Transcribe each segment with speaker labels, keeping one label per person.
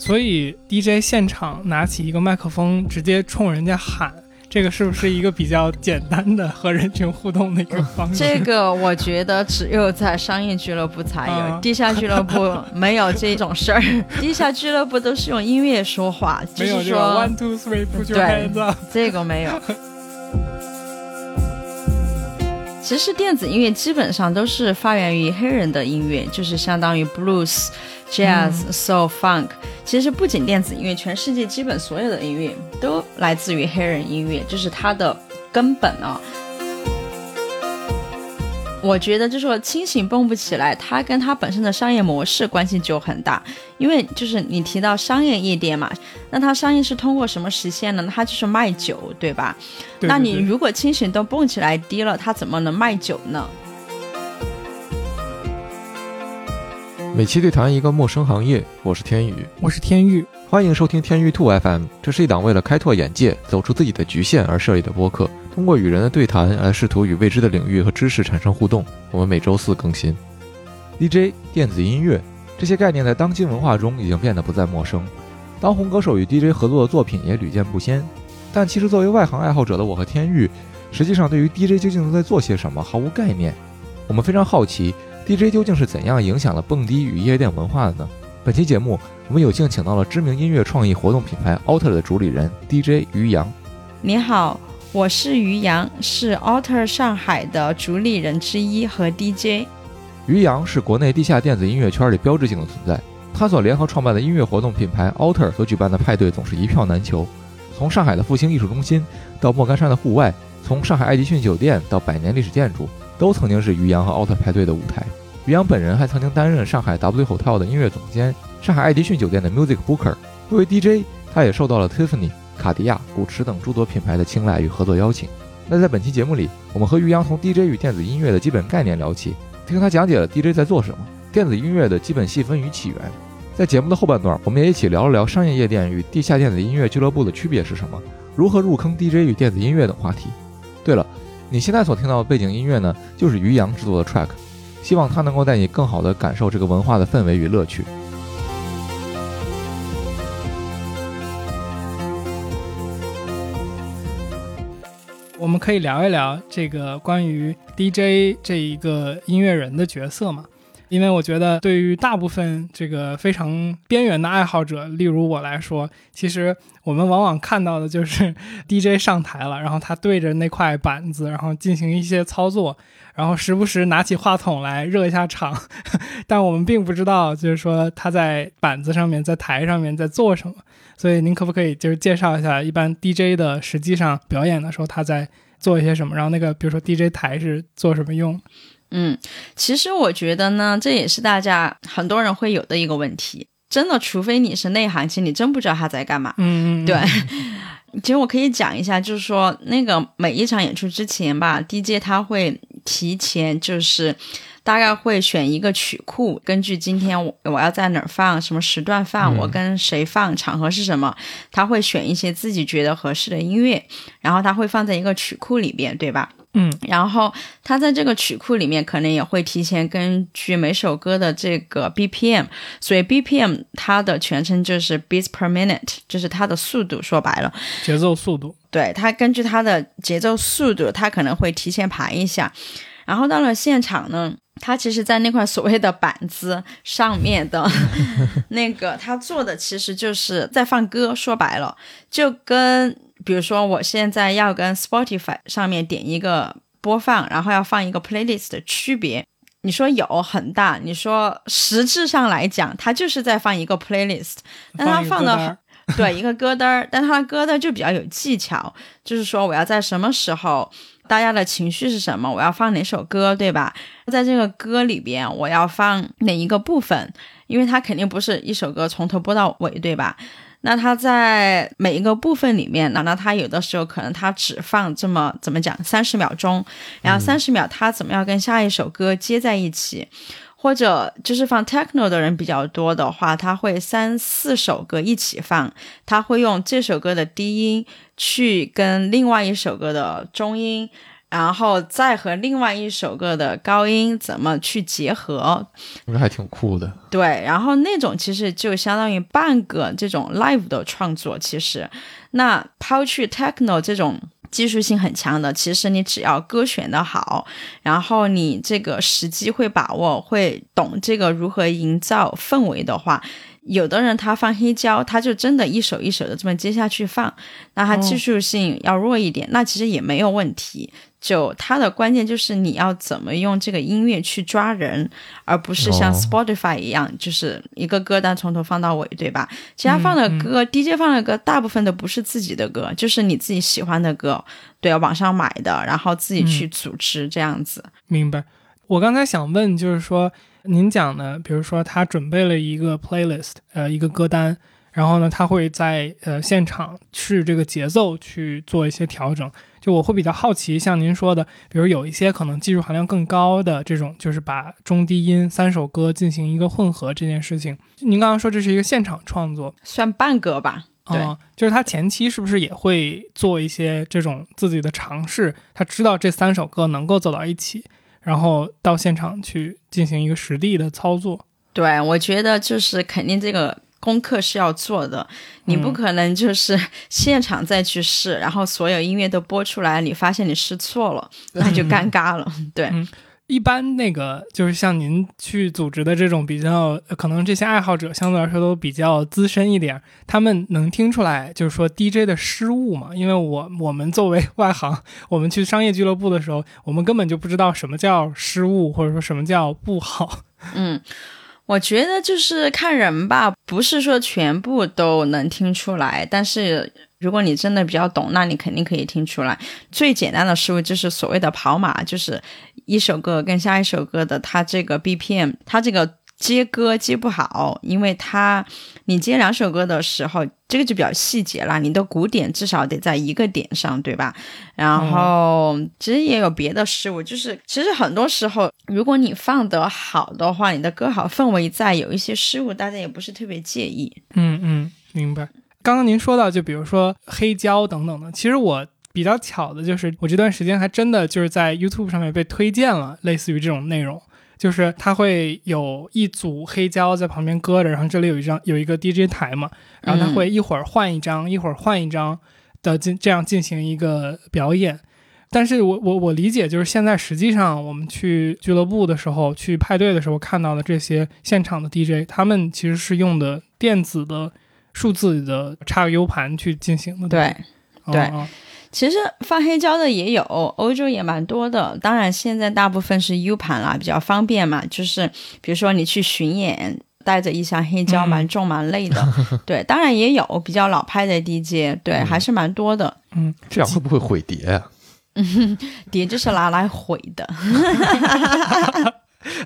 Speaker 1: 所以 DJ 现场拿起一个麦克风，直接冲人家喊。这个是不是一个比较简单的和人群互动的一个方式？
Speaker 2: 这个我觉得只有在商业俱乐部才有，地下俱乐部没有这种事儿。地下俱乐部都是用音乐说话，就是说
Speaker 1: one two three put your hands up，
Speaker 2: 这个没有。其实电子音乐基本上都是发源于黑人的音乐，就是相当于 blues、jazz、soul、funk。其实不仅电子音乐，全世界基本所有的音乐都来自于黑人音乐，这是它的根本啊。我觉得就是说，清醒蹦不起来，它跟它本身的商业模式关系就很大。因为就是你提到商业夜店嘛，那它商业是通过什么实现呢？它就是卖酒，对吧？那你如果清醒都蹦起来低了，它怎么能卖酒呢？
Speaker 3: 每期对谈一个陌生行业，我是天宇，
Speaker 1: 我是天宇，
Speaker 3: 欢迎收听天宇兔 FM。这是一档为了开拓眼界、走出自己的局限而设立的播客，通过与人的对谈来试图与未知的领域和知识产生互动。我们每周四更新。DJ、电子音乐这些概念在当今文化中已经变得不再陌生，当红歌手与 DJ 合作的作品也屡见不鲜。但其实作为外行爱好者的我和天宇，实际上对于 DJ 究竟都在做些什么毫无概念。我们非常好奇。DJ 究竟是怎样影响了蹦迪与夜店文化的呢？本期节目，我们有幸请到了知名音乐创意活动品牌 Alter 的主理人 DJ 于洋。
Speaker 2: 你好，我是于洋，是 Alter 上海的主理人之一和 DJ。
Speaker 3: 于洋是国内地下电子音乐圈里标志性的存在，他所联合创办的音乐活动品牌 Alter 所举办的派对总是一票难求。从上海的复兴艺术中心到莫干山的户外，从上海爱迪逊酒店到百年历史建筑。都曾经是于洋和 Alter 派对的舞台。于洋本人还曾经担任上海 W Hotel 的音乐总监，上海爱迪逊酒店的 Music Booker。作为 DJ，他也受到了 Tiffany、卡地亚、古驰等诸多品牌的青睐与合作邀请。那在本期节目里，我们和于洋从 DJ 与电子音乐的基本概念聊起，听他讲解了 DJ 在做什么，电子音乐的基本细分与起源。在节目的后半段，我们也一起聊了聊商业夜店与地下电子音乐俱乐部的区别是什么，如何入坑 DJ 与电子音乐等话题。对了。你现在所听到的背景音乐呢，就是于洋制作的 track，希望它能够带你更好的感受这个文化的氛围与乐趣。
Speaker 1: 我们可以聊一聊这个关于 DJ 这一个音乐人的角色嘛？因为我觉得，对于大部分这个非常边缘的爱好者，例如我来说，其实我们往往看到的就是 DJ 上台了，然后他对着那块板子，然后进行一些操作，然后时不时拿起话筒来热一下场。但我们并不知道，就是说他在板子上面，在台上面在做什么。所以您可不可以就是介绍一下，一般 DJ 的实际上表演的时候他在做一些什么？然后那个比如说 DJ 台是做什么用？
Speaker 2: 嗯，其实我觉得呢，这也是大家很多人会有的一个问题。真的，除非你是内行，其实你真不知道他在干嘛。
Speaker 1: 嗯
Speaker 2: 嗯，对。其实我可以讲一下，就是说那个每一场演出之前吧，DJ 他会提前就是大概会选一个曲库，根据今天我我要在哪儿放，什么时段放，我跟谁放，场合是什么，他会选一些自己觉得合适的音乐，然后他会放在一个曲库里边，对吧？
Speaker 1: 嗯，
Speaker 2: 然后他在这个曲库里面可能也会提前根据每首歌的这个 BPM，所以 BPM 它的全称就是 beats per minute，就是它的速度，说白了，
Speaker 1: 节奏速度。
Speaker 2: 对，他根据他的节奏速度，他可能会提前排一下。然后到了现场呢，他其实，在那块所谓的板子上面的 那个，他做的其实就是在放歌，说白了，就跟。比如说，我现在要跟 Spotify 上面点一个播放，然后要放一个 playlist 的区别，你说有很大？你说实质上来讲，它就是在放一个 playlist，但它放的对一个歌单儿，但它的歌单就比较有技巧，就是说我要在什么时候，大家的情绪是什么，我要放哪首歌，对吧？在这个歌里边，我要放哪一个部分？因为它肯定不是一首歌从头播到尾，对吧？那它在每一个部分里面，那那它有的时候可能它只放这么怎么讲三十秒钟，然后三十秒它怎么样跟下一首歌接在一起，或者就是放 techno 的人比较多的话，他会三四首歌一起放，他会用这首歌的低音去跟另外一首歌的中音。然后再和另外一首歌的高音怎么去结合，
Speaker 3: 那还挺酷的。
Speaker 2: 对，然后那种其实就相当于半个这种 live 的创作。其实，那抛去 techno 这种技术性很强的，其实你只要歌选的好，然后你这个时机会把握，会懂这个如何营造氛围的话。有的人他放黑胶，他就真的一首一首的这么接下去放，那他技术性要弱一点，那其实也没有问题。就它的关键就是你要怎么用这个音乐去抓人，而不是像 Spotify 一样，就是一个歌单从头放到尾，对吧？其他放的歌，DJ 放的歌，大部分都不是自己的歌，就是你自己喜欢的歌，对，网上买的，然后自己去组织这样子。
Speaker 1: 明白。我刚才想问，就是说。您讲的？比如说他准备了一个 playlist，呃，一个歌单，然后呢，他会在呃现场试这个节奏去做一些调整。就我会比较好奇，像您说的，比如有一些可能技术含量更高的这种，就是把中低音三首歌进行一个混合这件事情。您刚刚说这是一个现场创作，
Speaker 2: 算半个吧？对，
Speaker 1: 就是他前期是不是也会做一些这种自己的尝试？他知道这三首歌能够走到一起。然后到现场去进行一个实地的操作。
Speaker 2: 对，我觉得就是肯定这个功课是要做的，你不可能就是 现场再去试，然后所有音乐都播出来，你发现你试错了，那就尴尬了。对。
Speaker 1: 一般那个就是像您去组织的这种比较，可能这些爱好者相对来说都比较资深一点，他们能听出来就是说 DJ 的失误嘛？因为我我们作为外行，我们去商业俱乐部的时候，我们根本就不知道什么叫失误，或者说什么叫不好。
Speaker 2: 嗯，我觉得就是看人吧，不是说全部都能听出来，但是。如果你真的比较懂，那你肯定可以听出来。最简单的思维就是所谓的跑马，就是一首歌跟下一首歌的它这个 BPM，它这个接歌接不好，因为它你接两首歌的时候，这个就比较细节了。你的鼓点至少得在一个点上，对吧？然后其实也有别的失误，就是其实很多时候，如果你放得好的话，你的歌好，氛围在，有一些失误，大家也不是特别介意。
Speaker 1: 嗯嗯，明白。刚刚您说到，就比如说黑胶等等的，其实我比较巧的就是，我这段时间还真的就是在 YouTube 上面被推荐了类似于这种内容，就是它会有一组黑胶在旁边搁着，然后这里有一张有一个 DJ 台嘛，然后它会一会儿换一张，一会儿换一张的进这样进行一个表演。但是我我我理解就是现在实际上我们去俱乐部的时候，去派对的时候看到的这些现场的 DJ，他们其实是用的电子的。数字的插个 U 盘去进行的，
Speaker 2: 对，对，其实放黑胶的也有，欧洲也蛮多的。当然，现在大部分是 U 盘啦，比较方便嘛。就是比如说你去巡演，带着一箱黑胶，蛮重蛮累的。对，当然也有比较老派的 DJ，对，还是蛮多的。
Speaker 1: 嗯，
Speaker 3: 这样会不会毁碟呀？
Speaker 2: 碟就是拿来毁的。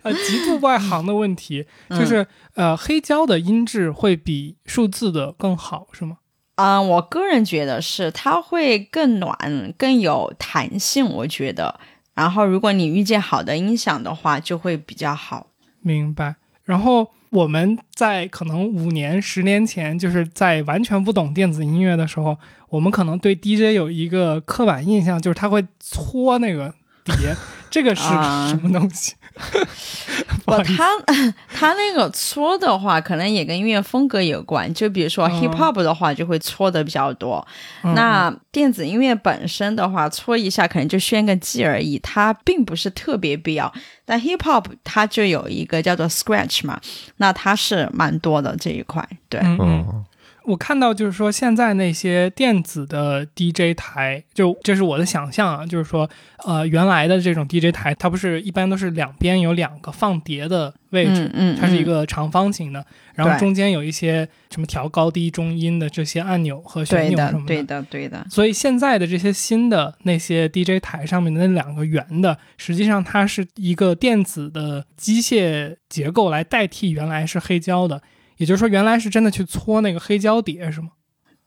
Speaker 1: 呃，极度外行的问题就是，呃，黑胶的音质会比数字的更好，是吗？
Speaker 2: 啊，我个人觉得是，它会更暖，更有弹性，我觉得。然后，如果你遇见好的音响的话，就会比较好。
Speaker 1: 明白。然后我们在可能五年、十年前，就是在完全不懂电子音乐的时候，我们可能对 DJ 有一个刻板印象，就是他会搓那个碟。这个是什么东西？
Speaker 2: 不，他 他那个搓的话，可能也跟音乐风格有关。就比如说 hip hop 的话，就会搓的比较多。那电子音乐本身的话，搓一下可能就炫个技而已，它并不是特别必要。但 hip hop 它就有一个叫做 scratch 嘛，那它是蛮多的这一块。对，
Speaker 1: 嗯。我看到就是说，现在那些电子的 DJ 台，就这是我的想象啊，就是说，呃，原来的这种 DJ 台，它不是一般都是两边有两个放碟的位置，
Speaker 2: 嗯，
Speaker 1: 它是一个长方形的，然后中间有一些什么调高低中音的这些按钮和旋钮什么
Speaker 2: 的，对的，对的。
Speaker 1: 所以现在的这些新的那些 DJ 台上面的那两个圆的，实际上它是一个电子的机械结构来代替原来是黑胶的。也就是说，原来是真的去搓那个黑胶碟是吗？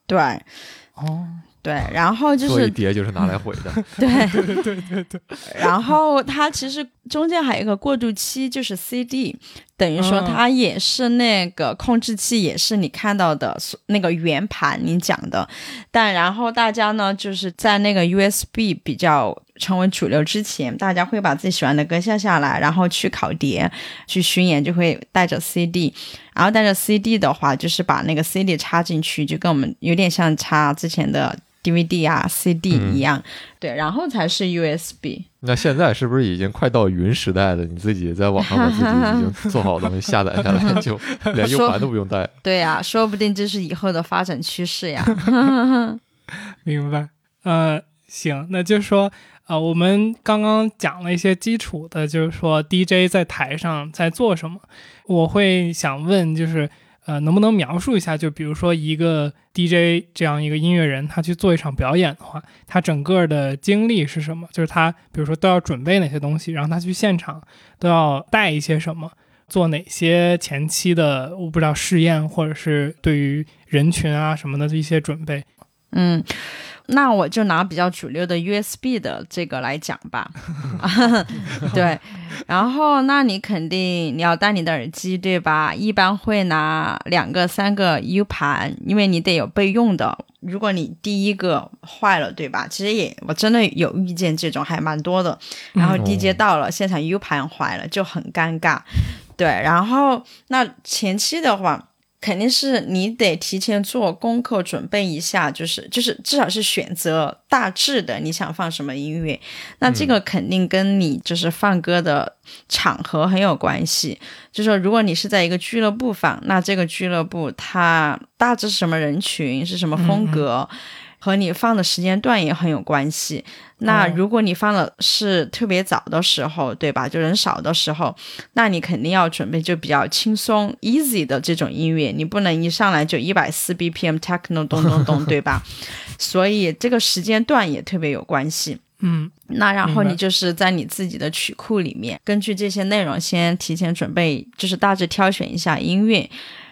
Speaker 2: 对，
Speaker 1: 哦，
Speaker 2: 对，然后就是
Speaker 3: 碟就是拿来毁的。
Speaker 2: 对
Speaker 1: 对对对对。
Speaker 2: 然后它其实中间还有一个过渡期，就是 CD，等于说
Speaker 1: 嗯。
Speaker 2: 它也是那个控制器，也是你看到的所那个圆盘你讲的，但然后大家呢，就是在那个 USB 比较成为主流之前，大家会把自己喜欢的歌下下来，然后去考碟、去巡演，就会带着 CD，然后带着 CD 的话，就是把那个 CD 插进去，就跟我们有点像插之前的 DVD 啊、CD
Speaker 3: 嗯
Speaker 2: 一样，对，然后才是 USB。
Speaker 3: 那现在是不是已经快到云时代了？你自己在网上把自己已经 做好的东西下载下来，就 连 U 盘都不用带。
Speaker 2: 对呀、说不定这是以后的发展趋势呀。
Speaker 1: 明白。呃，行，那就是说，呃，我们刚刚讲了一些基础的，就是说 DJ 在台上在做什么。我会想问，就是呃，能不能描述一下？就比如说一个 DJ 这样一个音乐人，他去做一场表演的话，他整个的经历是什么？就是他比如说都要准备哪些东西，然后他去现场都要带一些什么，做哪些前期的我不知道试验，或者是对于人群啊什么的一些准备。
Speaker 2: 嗯，那我就拿比较主流的 USB 的这个来讲吧。对，然后那你肯定你要带你的耳机，对吧？一般会拿两个、三个 U 盘，因为你得有备用的。如果你第一个坏了，对吧？其实也我真的有遇见这种，还蛮多的。然后
Speaker 3: 嗯
Speaker 2: DJ 到了，现场 U 盘坏了，就很尴尬。对，然后那前期的话。肯定是你得提前做功课，准备一下，就是就是至少是选择大致的你想放什么音乐，那这个肯定跟你就是放歌的场合很有关系。就说如果你是在一个俱乐部放，那这个俱乐部它大致是什么人群，是什么风格，和你放的时间段也很有关系。那
Speaker 1: 哦
Speaker 2: 如果你放的是特别早的时候，对吧？就人少的时候，那你肯定要准备就比较轻松、easy 的这种音乐，你不能一上来就一百四 BPM techno 咚咚咚，对吧？所以这个时间段也特别有关系。
Speaker 1: 嗯
Speaker 2: 那然后你就是在你自己的曲库里面，根据这些内容先提前准备，就是大致挑选一下音乐。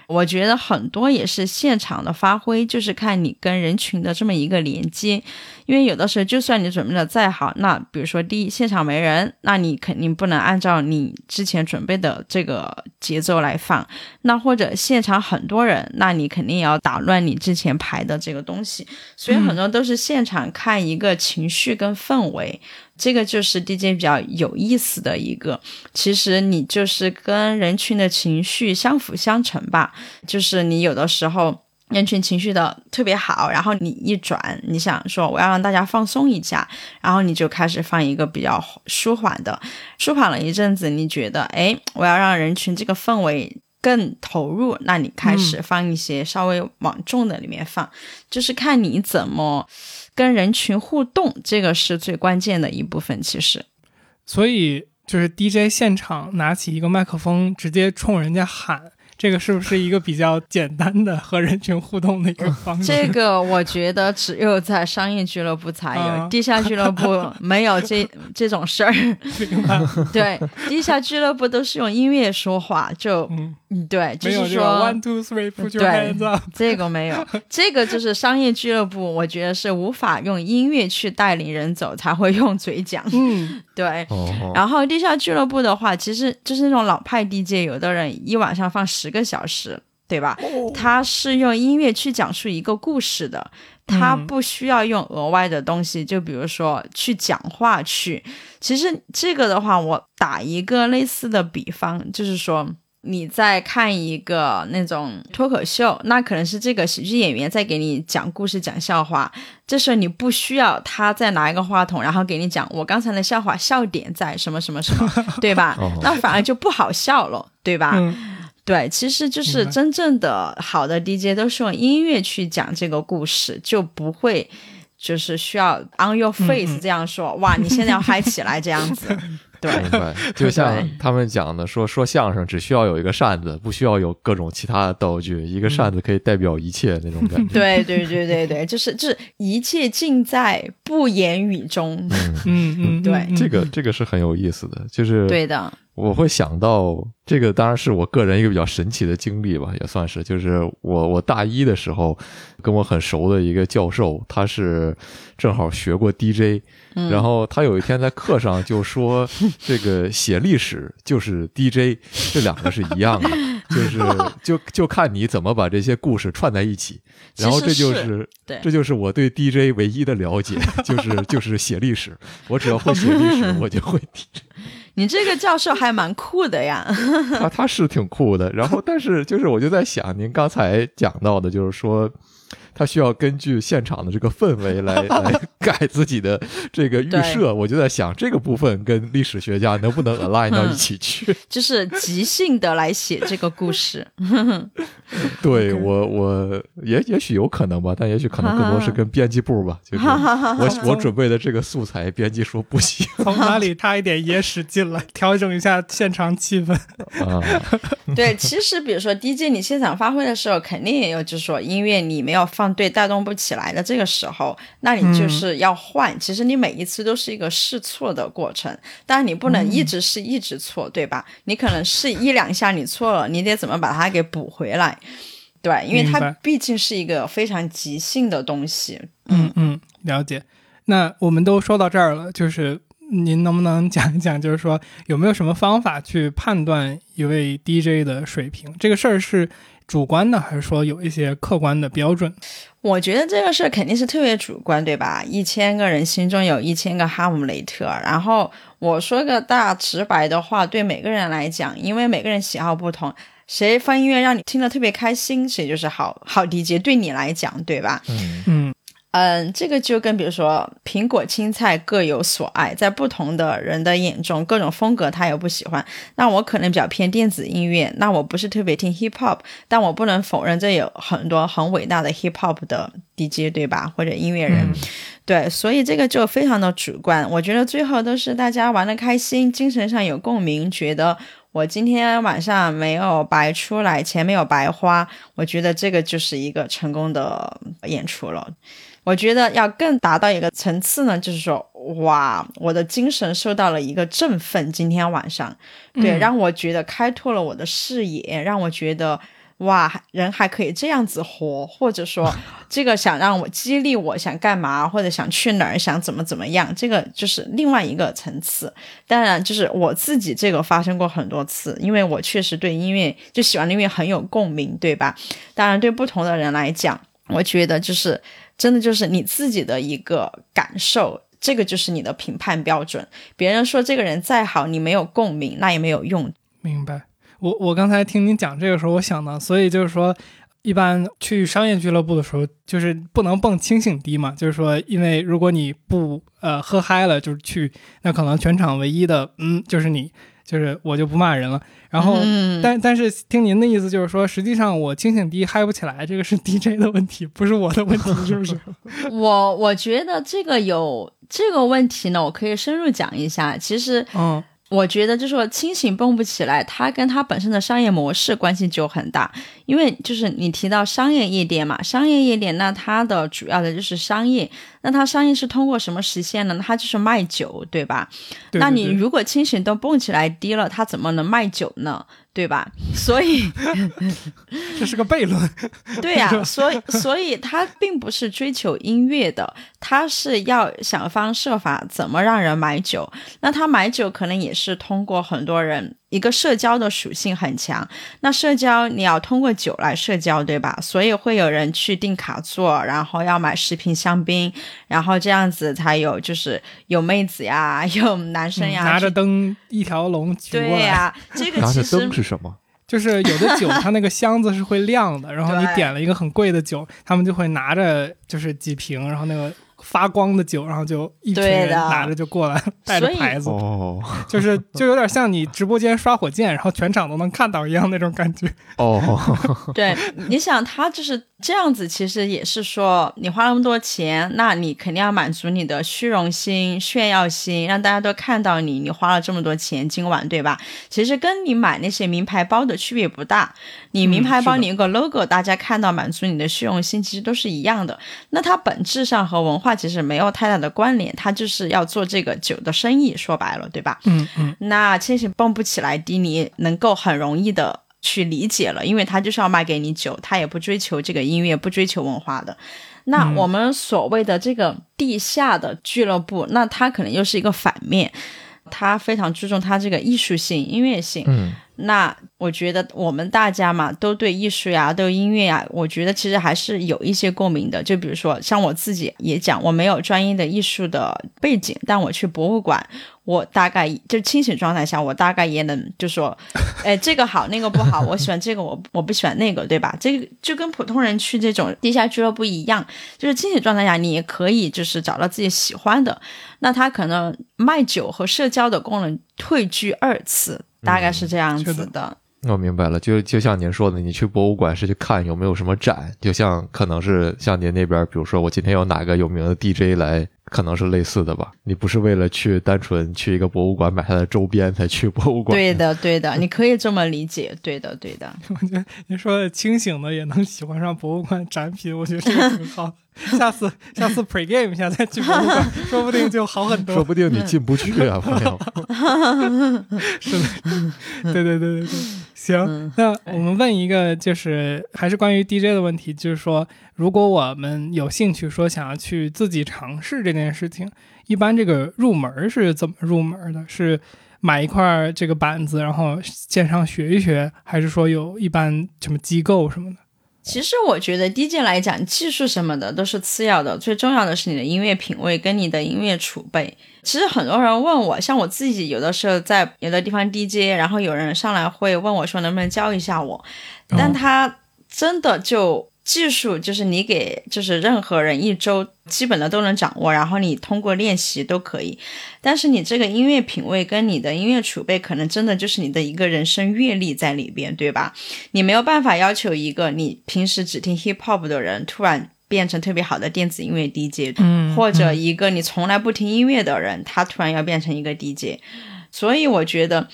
Speaker 2: 我觉得很多也是现场的发挥，就是看你跟人群的这么一个连接。因为有的时候，就算你准备的再好，那比如说第一现场没人，那你肯定不能按照你之前准备的这个节奏来放。那或者现场很多人，那你肯定也要打乱你之前排的这个东西。所以很多都是现场看一个情绪跟氛围。这个就是 DJ 比较有意思的一个，其实你就是跟人群的情绪相辅相成吧。就是你有的时候人群情绪的特别好，然后你一转，你想说我要让大家放松一下，然后你就开始放一个比较舒缓的，舒缓了一阵子，你觉得哎，我要让人群这个氛围。更投入，那你开始放一些稍微往重的里面放，就是看你怎么跟人群互动，这个是最关键的一部分。其实，
Speaker 1: 所以就是 DJ 现场拿起一个麦克风，直接冲人家喊，这个是不是一个比较简单的和人群互动的一个方式？
Speaker 2: 这个我觉得只有在商业俱乐部才有，
Speaker 1: 啊
Speaker 2: 地下俱乐部没有这 这种事儿。对，地下俱乐部都是用音乐说话，就
Speaker 1: 嗯，
Speaker 2: 嗯，对，就是说
Speaker 1: one two three put your
Speaker 2: 对
Speaker 1: hands up。
Speaker 2: 这个没有，这个就是商业俱乐部，我觉得是无法用音乐去带领人走，才会用嘴讲。
Speaker 1: 嗯，
Speaker 2: 对，
Speaker 3: 哦，
Speaker 2: 然后地下俱乐部的话，其实就是那种老派 DJ，有的人一晚上放十个小时，对吧？他是用音乐去讲述一个故事的，他
Speaker 1: 嗯
Speaker 2: 不需要用额外的东西，就比如说去讲话去。其实这个的话，我打一个类似的比方，就是说。你在看一个那种脱口秀，那可能是这个喜剧演员在给你讲故事、讲笑话。这时候你不需要他再拿一个话筒，然后给你讲我刚才的笑话笑点在什么什么什么，对吧？
Speaker 3: 哦
Speaker 2: 那反而就不好笑了，对吧？
Speaker 1: 嗯
Speaker 2: 对，其实就是真正的好的 DJ 都是用音乐去讲这个故事，就不会就是需要 on your
Speaker 1: 嗯
Speaker 2: face 这样说，哇，你现在要嗨起来这样子。对。
Speaker 3: 明白，就像他们讲的，说说相声只需要有一个扇子，不需要有各种其他的道具，一个扇子可以代表一切那种感觉。
Speaker 2: 对对对对对，就是就是一切尽在不言语中。
Speaker 3: 嗯，
Speaker 1: 嗯嗯，
Speaker 2: 对。
Speaker 1: 嗯。
Speaker 3: 这个这个是很有意思的，就是
Speaker 2: 对的，
Speaker 3: 我会想到这个，当然是我个人一个比较神奇的经历吧，也算是。就是我我大一的时候，跟我很熟的一个教授，他是正好学过 DJ，然后他有一天在课上就说，这个写历史就是 DJ，这两个是一样的，就是 就就看你怎么把这些故事串在一起。然后这就是
Speaker 2: 对，
Speaker 3: 这就是我对 DJ 唯一的了解，就是就是写历史，我只要会写历史，我就会 DJ。
Speaker 2: 你这个教授还蛮酷的呀，
Speaker 3: 他 他是挺酷的，然后但是就是我就在想，您刚才讲到的，就是说。他需要根据现场的这个氛围来 来改自己的这个预设，我就在想这个部分跟历史学家能不能 align 到一起去，
Speaker 2: 就是即兴的来写这个故事。
Speaker 3: 对我，我也也许有可能吧，但也许可能更多是跟编辑部吧，就是我我准备的这个素材，编辑说不行，
Speaker 1: 从哪里插一点野史进来，调整一下现场气氛
Speaker 3: 啊。
Speaker 2: 对，其实比如说 DJ，你现场发挥的时候，肯定也有，就是说音乐你没有放。对，带动不起来的这个时候，那你就是要换。其实你每一次都是一个试错的过程，但你不能一直试一直错，对吧？你可能试一两下你错了，你得怎么把它给补回来？对，因为它毕竟是一个非常即兴的东西。
Speaker 1: 嗯嗯，了解。那我们都说到这儿了，就是您能不能讲一讲，就是说有没有什么方法去判断一位 DJ 的水平？这个事儿是。主观的还是说有一些客观的标准？
Speaker 2: 我觉得这个事肯定是特别主观，对吧？一千个人心中有一千个哈姆雷特。然后我说个大直白的话，对每个人来讲，因为每个人喜好不同，谁放音乐让你听得特别开心，谁就是好好 DJ。对你来讲，对吧？
Speaker 1: 嗯嗯。
Speaker 2: 嗯，这个就跟比如说苹果青菜各有所爱，在不同的人的眼中，各种风格他也不喜欢。那我可能比较偏电子音乐，那我不是特别听 hip hop，但我不能否认这有很多很伟大的 hip hop 的 DJ，对吧？或者音乐人，对，所以这个就非常的主观。我觉得最后都是大家玩的开心，精神上有共鸣，觉得我今天晚上没有白出来，钱没有白花，我觉得这个就是一个成功的演出了。我觉得要更达到一个层次呢，就是说，哇，我的精神受到了一个振奋。今天晚上，对，让我觉得开拓了我的视野，让我觉得，哇，人还可以这样子活，或者说，这个想让我激励我想干嘛，或者想去哪儿，想怎么怎么样，这个就是另外一个层次。当然，就是我自己这个发生过很多次，因为我确实对音乐就喜欢的音乐很有共鸣，对吧？当然，对不同的人来讲，我觉得就是。真的就是你自己的一个感受，这个就是你的评判标准。别人说这个人再好，你没有共鸣，那也没有用。
Speaker 1: 明白。我我刚才听您讲这个时候，我想呢，所以就是说，一般去商业俱乐部的时候，就是不能蹦清醒低嘛。就是说，因为如果你不呃喝嗨了，就是去，那可能全场唯一的嗯就是你。就是我就不骂人了，然后，但但是听您的意思就是说，实际上我清醒低嗨不起来，这个是 DJ 的问题，不是我的问题，是不是？
Speaker 2: 我我觉得这个有这个问题呢，我可以深入讲一下。其实，
Speaker 1: 嗯。
Speaker 2: 我觉得，就是说清醒蹦不起来，它跟它本身的商业模式关系就很大。因为就是你提到商业夜店嘛，商业夜店那它的主要的就是商业，那它商业是通过什么实现呢？它就是卖酒，对吧？那你如果清醒都蹦起来低了，它怎么能卖酒呢？对吧？所以
Speaker 1: 这是个悖论。
Speaker 2: 对呀，所以所以他并不是追求音乐的，他是要想方设法怎么让人买酒。那他买酒可能也是通过很多人。一个社交的属性很强，那社交你要通过酒来社交，对吧？所以会有人去订卡座，然后要买十瓶香槟，然后这样子才有，就是有妹子呀，有男生呀，
Speaker 1: 拿着灯一条龙
Speaker 2: 对呀，这个其
Speaker 3: 实是什么？
Speaker 1: 就是有的酒，它那个箱子是会亮的，然后你点了一个很贵的酒，他们就会拿着就是几瓶，然后那个。发光的酒，然后就一群人拿着就过来，带着牌子，就是 就有点像你直播间刷火箭，然后全场都能看到一样那种感觉。
Speaker 3: 哦，
Speaker 2: 对，你想他就是这样子，其实也是说你花那么多钱，那你肯定要满足你的虚荣心、炫耀心，让大家都看到你，你花了这么多钱，今晚对吧？其实跟你买那些名牌包的区别不大。你名牌包你有个 logo，大家看到满足你的虚荣心，其实都是一样的。那它本质上和文化。化其实没有太大的关联，他就是要做这个酒的生意，说白了，对吧？
Speaker 1: 嗯嗯
Speaker 2: 那千玺蹦不起来迪尼能够很容易的去理解了，因为他就是要卖给你酒，他也不追求这个音乐，不追求文化的。那
Speaker 1: 嗯
Speaker 2: 我们所谓的这个地下的俱乐部，那它可能又是一个反面，他非常注重他这个艺术性、音乐性。
Speaker 3: 嗯
Speaker 2: 那我觉得我们大家嘛，都对艺术呀，都音乐呀，我觉得其实还是有一些共鸣的。就比如说，像我自己也讲，我没有专业的艺术的背景，但我去博物馆，我大概就清醒状态下，我大概也能就说，哎，这个好，那个不好，我喜欢这个，我我不喜欢那个，对吧？这个就跟普通人去这种地下俱乐部一样，就是清醒状态下，你也可以就是找到自己喜欢的。那他可能卖酒和社交的功能退居二次，大概是这样子
Speaker 1: 是
Speaker 2: 的。
Speaker 3: 我明白了，就就像您说的，你去博物馆是去看有没有什么展，就像可能是像您那边，比如说我今天有哪个有名的 DJ 来，可能是类似的吧。你不是为了去单纯去一个博物馆买它的周边才去博物馆，
Speaker 2: 对的，对的，你可以这么理解。对的，对的。
Speaker 1: 我觉得您说的清醒的也能喜欢上博物馆展品，我觉得这个挺好。下次下次 pre game 一下再去博物馆，说不定就好很多。
Speaker 3: 说不定你进不去啊，朋友。
Speaker 1: 是的，对对对对对，行。那我们问一个，就是还是关于 DJ 的问题，就是说，如果我们有兴趣说想要去自己尝试这件事情，一般这个入门是怎么入门的？是买一块这个板子，然后线上学一学，还是说有一般什么机构什么的？
Speaker 2: 其实我觉得 DJ 来讲，技术什么的都是次要的，最重要的是你的音乐品味跟你的音乐储备。其实很多人问我，像我自己有的时候在有的地方 DJ，然后有人上来会问我说能不能教一下我，但他真的就技术就是你给就是任何人一周基本的都能掌握，然后你通过练习都可以。但是你这个音乐品味跟你的音乐储备，可能真的就是你的一个人生阅历在里边，对吧？你没有办法要求一个你平时只听 hip hop 的人突然变成特别好的电子音乐 DJ，
Speaker 1: 嗯
Speaker 2: 或者一个你从来不听音乐的人，他突然要变成一个 DJ。所以我觉得，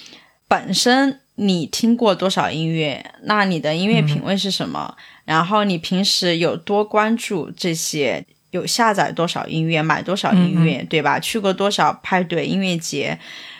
Speaker 2: 本身你听过多少音乐，那你的音乐品味是什么？然后你平时有多关注这些？有下载多少音乐，买多少音乐，对吧？去过多少派对、音乐节，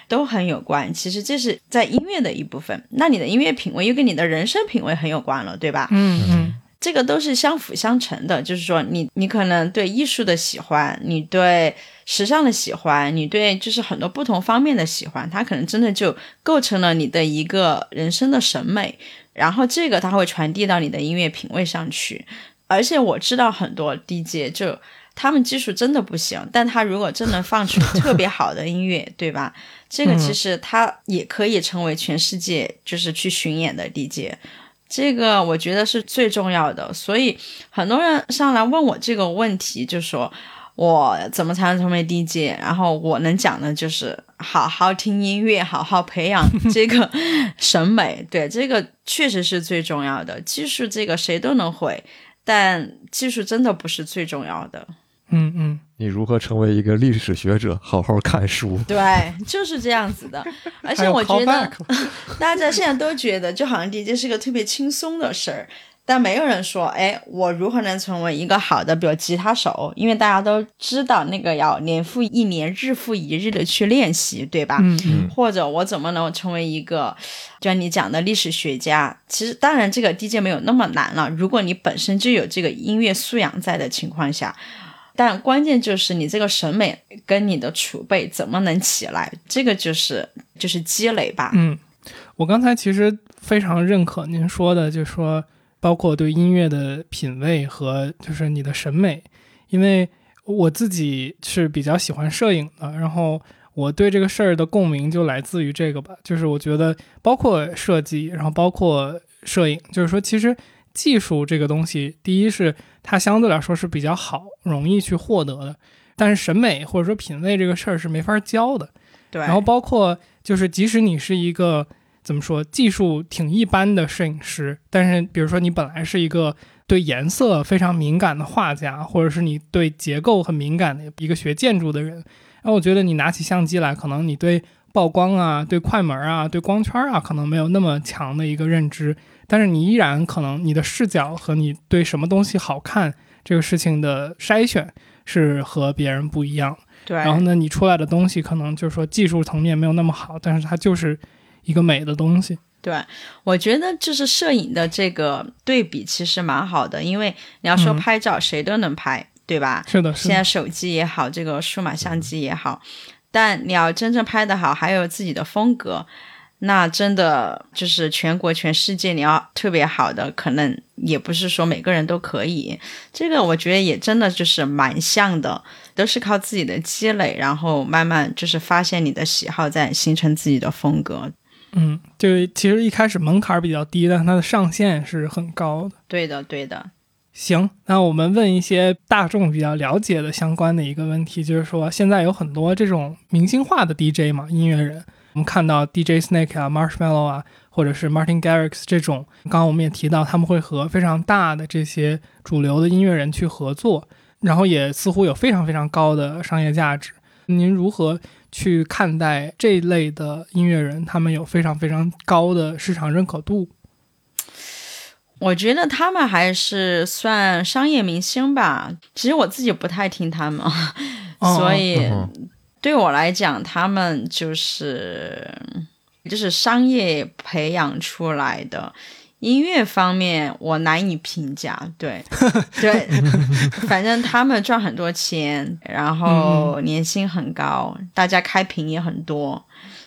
Speaker 2: 都很有关。其实这是在音乐的一部分，那你的音乐品味又跟你的人生品味很有关了，对吧？
Speaker 1: 嗯嗯
Speaker 2: 这个都是相辅相成的，就是说你你可能对艺术的喜欢，你对时尚的喜欢，你对就是很多不同方面的喜欢，它可能真的就构成了你的一个人生的审美，然后这个它会传递到你的音乐品味上去。而且我知道很多 DJ 就他们技术真的不行，但他如果真能放出特别好的音乐，对吧？这个其实他也可以成为全世界就是去巡演的 DJ。这个我觉得是最重要的，所以很多人上来问我这个问题，就说我怎么才能成为 DJ？然后我能讲的就是好好听音乐，好好培养 这个审美。对，这个确实是最重要的。技术这个谁都能会，但技术真的不是最重要的。
Speaker 1: 嗯嗯，
Speaker 3: 你如何成为一个历史学者？好好看书。
Speaker 2: 对，就是这样子的。而且我觉得 大家现在都觉得，就好像 DJ 是个特别轻松的事儿，但没有人说，哎，我如何能成为一个好的，比如吉他手？因为大家都知道那个要年复一年、日复一日的去练习，对吧？
Speaker 1: 嗯嗯
Speaker 2: 或者我怎么能成为一个，就像你讲的历史学家？其实当然这个 DJ 没有那么难了，如果你本身就有这个音乐素养在的情况下。但关键就是你这个审美跟你的储备怎么能起来，这个就是就是积累吧。
Speaker 1: 嗯，我刚才其实非常认可您说的，就是说包括对音乐的品味和就是你的审美，因为我自己是比较喜欢摄影的，然后我对这个事儿的共鸣就来自于这个吧，就是我觉得包括设计，然后包括摄影，就是说其实技术这个东西，第一是它相对来说是比较好，容易去获得的，但是审美或者说品味这个事儿是没法教的。
Speaker 2: 对，
Speaker 1: 然后包括就是，即使你是一个怎么说技术挺一般的摄影师，但是比如说你本来是一个对颜色非常敏感的画家，或者是你对结构很敏感的一个学建筑的人，然后我觉得你拿起相机来，可能你对曝光啊、对快门啊、对光圈啊，可能没有那么强的一个认知，但是你依然可能你的视角和你对什么东西好看这个事情的筛选是和别人不一样。
Speaker 2: 对，
Speaker 1: 然后呢，你出来的东西可能就是说技术层面没有那么好，但是它就是一个美的东西。
Speaker 2: 对，我觉得就是摄影的这个对比其实蛮好的，因为你要说
Speaker 1: 嗯
Speaker 2: 拍照谁都能拍，对吧？
Speaker 1: 是的，是的，
Speaker 2: 现在手机也好，这个数码相机也好，但你要真正拍得好，还有自己的风格，那真的就是全国全世界你要特别好的，可能也不是说每个人都可以。这个我觉得也真的就是蛮像的，都是靠自己的积累，然后慢慢就是发现你的喜好，再形成自己的风格。
Speaker 1: 嗯，就其实一开始门槛比较低，但它的上限是很高的。
Speaker 2: 对的，对的。
Speaker 1: 行，那我们问一些大众比较了解的相关的一个问题，就是说现在有很多这种明星化的 DJ 嘛，音乐人，我们看到 DJ Snake 啊、Marshmallow 啊，或者是 Martin Garrix 这种，刚刚我们也提到他们会和非常大的这些主流的音乐人去合作，然后也似乎有非常非常高的商业价值。您如何去看待这一类的音乐人？他们有非常非常高的市场认可度。
Speaker 2: 我觉得他们还是算商业明星吧。其实我自己不太听他们，
Speaker 1: 哦
Speaker 2: 所以
Speaker 3: 嗯
Speaker 2: 对我来讲，他们就是就是商业培养出来的。音乐方面，我难以评价。对，对，反正他们赚很多钱，然后年薪很高，大家开屏也很多，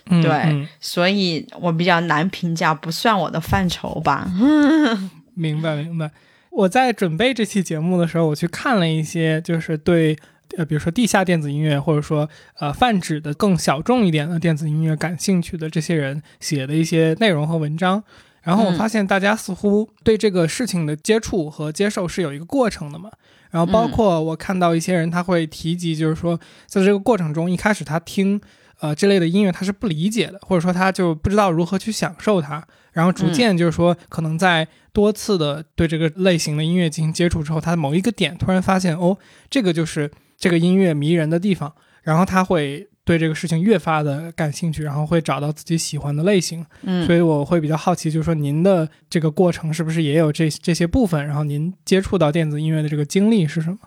Speaker 1: 嗯，
Speaker 2: 对
Speaker 1: 嗯
Speaker 2: 所以我比较难评价，不算我的范畴吧。
Speaker 1: 明白明白。我在准备这期节目的时候，我去看了一些，就是对呃，比如说地下电子音乐，或者说呃泛指的更小众一点的电子音乐感兴趣的这些人写的一些内容和文章。然后我
Speaker 2: 嗯
Speaker 1: 发现大家似乎对这个事情的接触和接受是有一个过程的嘛。然后包括我看到一些人他会提及，就是说在这个过程中，一开始他听呃这类的音乐他是不理解的，或者说他就不知道如何去享受它。然后逐渐就是说，可能在多次的对这个类型的音乐进行接触之后，他某一个点突然发现，哦，这个就是这个音乐迷人的地方，然后他会对这个事情越发的感兴趣，然后会找到自己喜欢的类型。
Speaker 2: 嗯，
Speaker 1: 所以我会比较好奇，就是说您的这个过程是不是也有这这些部分？然后您接触到电子音乐的这个经历是什么？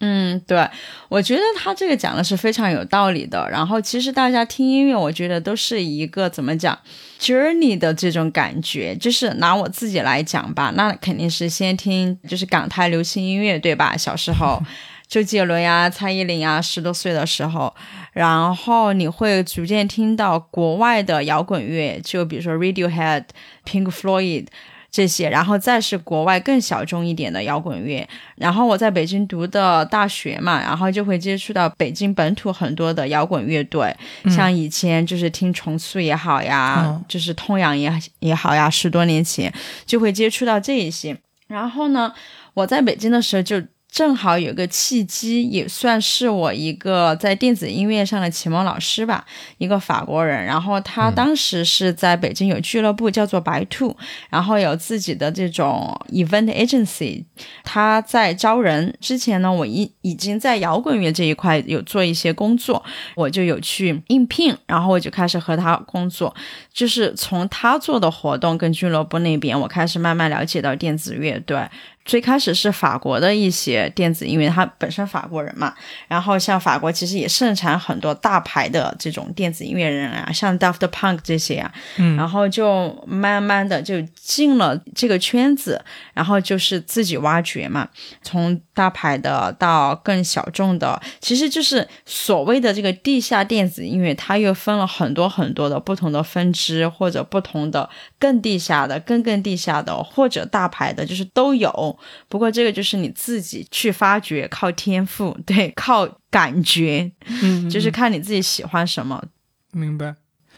Speaker 2: 嗯，对，我觉得他这个讲的是非常有道理的。然后，其实大家听音乐，我觉得都是一个怎么讲 journey 的这种感觉。就是拿我自己来讲吧，那肯定是先听就是港台流行音乐，对吧？小时候，周杰伦呀、蔡依林呀，十多岁的时候，然后你会逐渐听到国外的摇滚乐，就比如说 Radiohead、Pink Floyd。这些，然后再是国外更小众一点的摇滚乐，然后我在北京读的大学嘛，然后就会接触到北京本土很多的摇滚乐队，
Speaker 1: 嗯
Speaker 2: 像以前就是听重塑也好呀，
Speaker 1: 嗯
Speaker 2: 就是痛仰也也好呀，十多年前就会接触到这一些。然后呢，我在北京的时候就正好有个契机，也算是我一个在电子音乐上的启蒙老师吧，一个法国人。然后他
Speaker 3: 嗯
Speaker 2: 当时是在北京有俱乐部叫做白兔，然后有自己的这种 event agency。他在招人之前呢，我已已经在摇滚乐这一块有做一些工作，我就有去应聘，然后我就开始和他工作。就是从他做的活动跟俱乐部那边，我开始慢慢了解到电子乐队。最开始是法国的一些电子音乐，他本身法国人嘛，然后像法国其实也盛产很多大牌的这种电子音乐人啊，像 Daft Punk 这些啊，
Speaker 1: 嗯
Speaker 2: 然后就慢慢的就进了这个圈子，然后就是自己挖掘嘛，从大牌的到更小众的，其实就是所谓的这个地下电子音乐，它又分了很多很多的不同的分支，或者不同的更地下的、更更地下的，或者大牌的，就是都有。不过这个就是你自己去发掘，靠天赋，对，靠感觉，
Speaker 1: 嗯，
Speaker 2: 就是看你自己喜欢什么。
Speaker 1: 明白。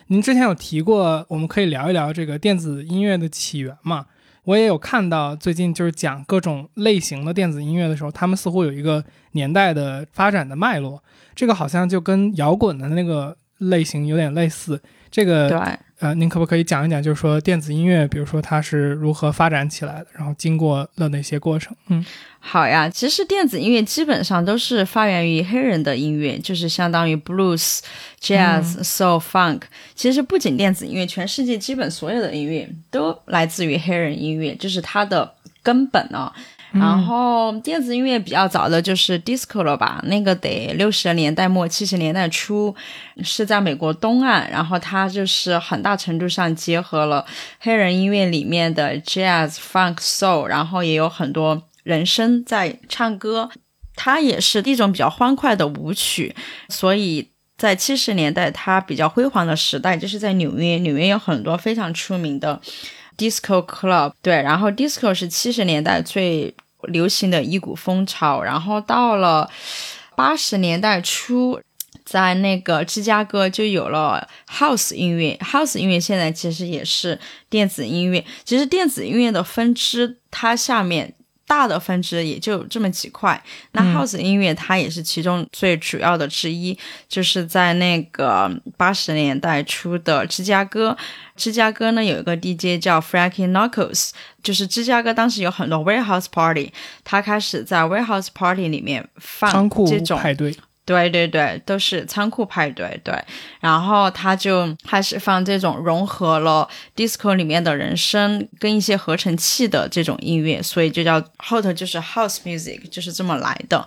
Speaker 1: 您之前有提过，我们可以聊一聊这个电子音乐的起源嘛？我也有看到最近就是讲各种类型的电子音乐的时候，他们似乎有一个年代的发展的脉络。这个好像就跟摇滚的那个类型有点类似。这个
Speaker 2: 对，
Speaker 1: 呃，您可不可以讲一讲，就是说电子音乐，比如说它是如何发展起来的，然后经过了哪些过程？嗯
Speaker 2: 好呀，其实电子音乐基本上都是发源于黑人的音乐，就是相当于 blues、jazz、soul、funk。其实不仅电子音乐，全世界基本所有的音乐都来自于黑人音乐，这是它的根本啊。然后电子音乐比较早的就是 disco 了吧，那个得六十年代末七十年代初，是在美国东岸，然后它就是很大程度上结合了黑人音乐里面的 jazz、funk、soul，然后也有很多人声在唱歌，它也是一种比较欢快的舞曲，所以在七十年代它比较辉煌的时代，就是在纽约，纽约有很多非常出名的。Disco Club 对，然后 Disco 是七十年代最流行的一股风潮，然后到了八十年代初，在那个芝加哥就有了 House 音乐。House 音乐现在其实也是电子音乐，其实电子音乐的分支，它下面。大的分支也就这么几块，那 House 音乐它也是其中最主要的之一，就是在那个八十年代初的芝加哥，芝加哥呢有一个 DJ 叫 Frankie Knuckles，就是芝加哥当时有很多 Warehouse Party，他开始在 Warehouse Party 里面放这种
Speaker 1: 派对。
Speaker 2: 对对对，都是仓库派对，对。然后他就开始放这种融合了 disco 里面的人声跟一些合成器的这种音乐，所以就叫后头就是 house music，就是这么来的。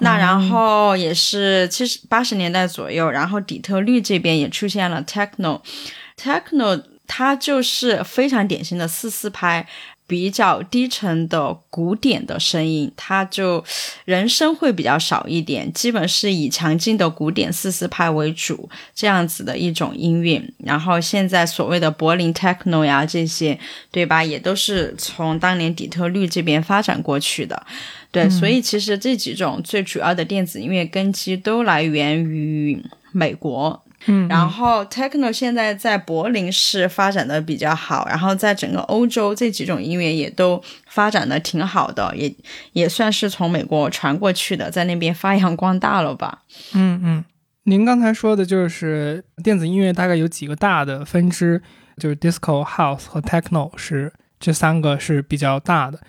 Speaker 2: 那然后也是七十八十年代左右，然后底特律这边也出现了 techno，techno 它就是非常典型的四四拍。比较低沉的古典的声音，它就人声会比较少一点，基本是以强劲的古典四四拍为主，这样子的一种音乐。然后现在所谓的柏林 techno 呀这些，对吧，也都是从当年底特律这边发展过去的。对，所以其实这几种最主要的电子音乐根基都来源于美国。
Speaker 1: 嗯，
Speaker 2: 然后 techno 现在在柏林是发展的比较好，然后在整个欧洲这几种音乐也都发展的挺好的，也也算是从美国传过去的，在那边发扬光大了吧。
Speaker 1: 嗯嗯，您刚才说的就是电子音乐大概有几个大的分支，就是 disco、house 和 techno 是这三个是比较大的。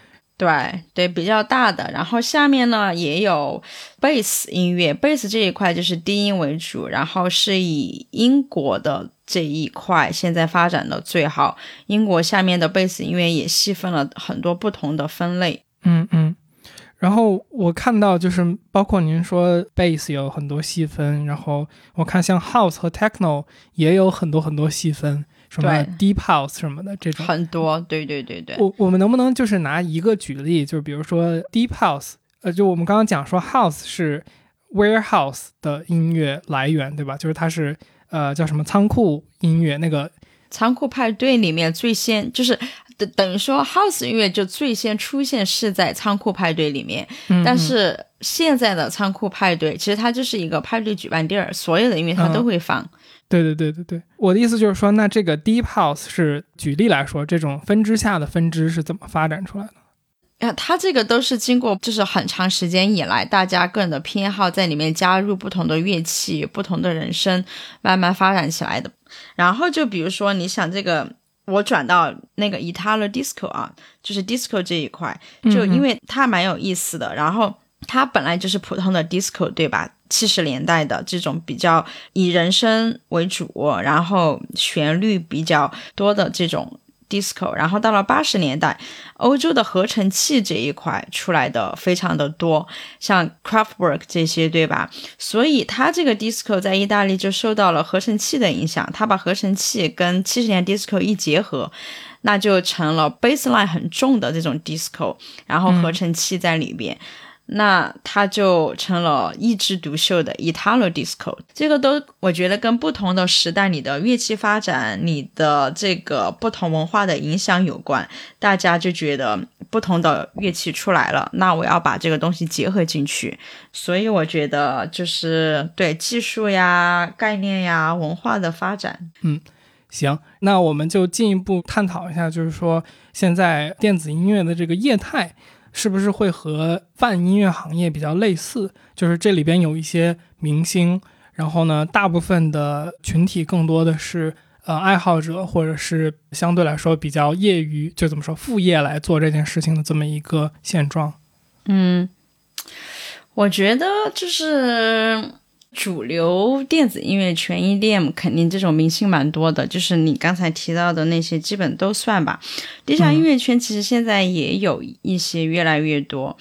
Speaker 2: 对对，比较大的，然后下面呢也有贝斯音乐，贝斯这一块就是低音为主，然后是以英国的这一块现在发展的最好。英国下面的贝斯音乐也细分了很多不同的分类。
Speaker 1: 嗯嗯，然后我看到就是包括您说贝斯有很多细分，然后我看像 house 和 techno 也有很多很多细分。什么 deep house 什么的这种
Speaker 2: 很多，对对对对。
Speaker 1: 我我们能不能就是拿一个举例，就是比如说 deep house，呃，就我们刚刚讲说 house 是 warehouse 的音乐来源，对吧？就是它是呃叫什么仓库音乐，那个
Speaker 2: 仓库派对里面最先就是等等于说 house 音乐就最先出现是在仓库派对里面，但是现在的仓库派对其实它就是一个派对举办地儿，所有的音乐它都会放。
Speaker 1: 对对对对对，我的意思就是说，那这个 deep house 是举例来说，这种分支下的分支是怎么发展出来的？
Speaker 2: 啊，它这个都是经过就是很长时间以来，大家个人的偏好在里面加入不同的乐器、不同的人声，慢慢发展起来的。然后就比如说，你想这个，我转到那个 Italo Disco 啊，就是 Disco 这一块，就因为它蛮有意思的。然后它本来就是普通的 Disco，对吧？七十年代的这种比较以人声为主，然后旋律比较多的这种 disco，然后到了八十年代，欧洲的合成器这一块出来的非常的多，像 Craftwork 这些，对吧？所以它这个 disco 在意大利就受到了合成器的影响，它把合成器跟七十年 disco 一结合，那就成了 bassline 很重的这种 disco，然后合成器在里边。那它就成了一枝独秀的 Italo Disco，这个都我觉得跟不同的时代、你的乐器发展、你的这个不同文化的影响有关。大家就觉得不同的乐器出来了，那我要把这个东西结合进去。所以我觉得就是对技术呀、概念呀、文化的发展。
Speaker 1: 嗯，行，那我们就进一步探讨一下，就是说现在电子音乐的这个业态。是不是会和泛音乐行业比较类似？就是这里边有一些明星，然后呢，大部分的群体更多的是呃爱好者，或者是相对来说比较业余，就怎么说副业来做这件事情的这么一个现状。
Speaker 2: 嗯，我觉得就是主流电子音乐圈 EDM 肯定这种明星蛮多的，就是你刚才提到的那些，基本都算吧。地下音乐圈其实现在也有一些越来越多。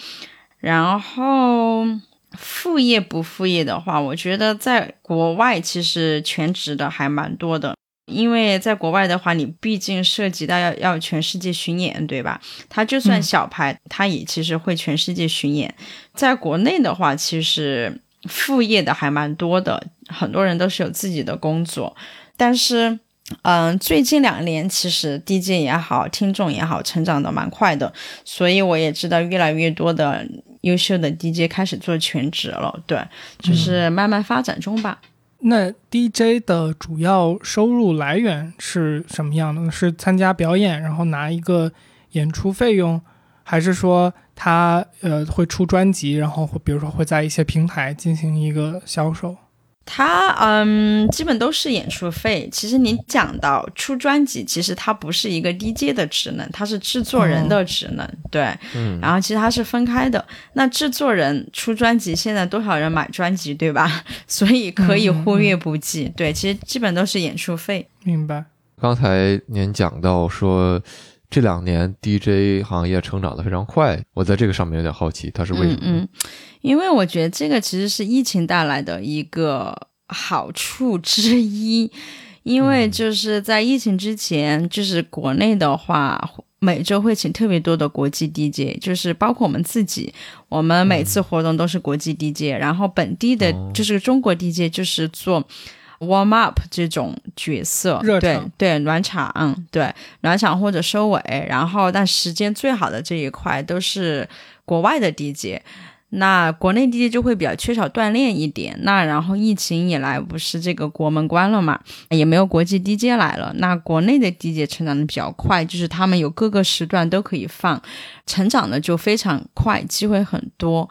Speaker 2: 然后副业不副业的话，我觉得在国外其实全职的还蛮多的，因为在国外的话，你毕竟涉及到要要全世界巡演，对吧？他就算小牌，他也其实会全世界巡演。在国内的话，其实。副业的还蛮多的，很多人都是有自己的工作，但是，嗯，最近两年其实 DJ 也好，听众也好，成长的蛮快的，所以我也知道越来越多的优秀的 DJ 开始做全职了，对，就是慢慢发展中吧。
Speaker 1: 那 DJ 的主要收入来源是什么样的？是参加表演，然后拿一个演出费用，还是说？他呃会出专辑，然后会比如说会在一些平台进行一个销售。
Speaker 2: 他嗯，基本都是演出费。其实你讲到出专辑，其实它不是一个 DJ 的职能，它是制作人的职能。对，嗯。然后其实它是分开的。那制作人出专辑，现在多少人买专辑，对吧？所以可以忽略不计。对，其实基本都是演出费。
Speaker 1: 明白。
Speaker 3: 刚才您讲到说。这两年 DJ 行业成长的非常快，我在这个上面有点好奇，它是为什么？
Speaker 2: 嗯，因为我觉得这个其实是疫情带来的一个好处之一，因为就是在疫情之前，就是国内的话，每周会请特别多的国际 DJ，就是包括我们自己，我们每次活动都是国际 DJ，然后本地的就是中国 DJ 就是做。Warm up 这种角色，对对，暖场，对暖场或者收尾，然后但时间最好的这一块都是国外的 DJ，那国内 DJ 就会比较缺少锻炼一点。那然后疫情以来，不是这个国门关了嘛，也没有国际 DJ 来了，那国内的 DJ 成长的比较快，就是他们有各个时段都可以放，成长的就非常快，机会很多。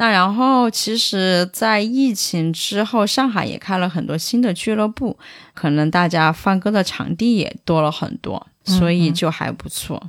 Speaker 2: 那然后，其实，在疫情之后，上海也开了很多新的俱乐部，可能大家放歌的场地也多了很多，所以就还不错。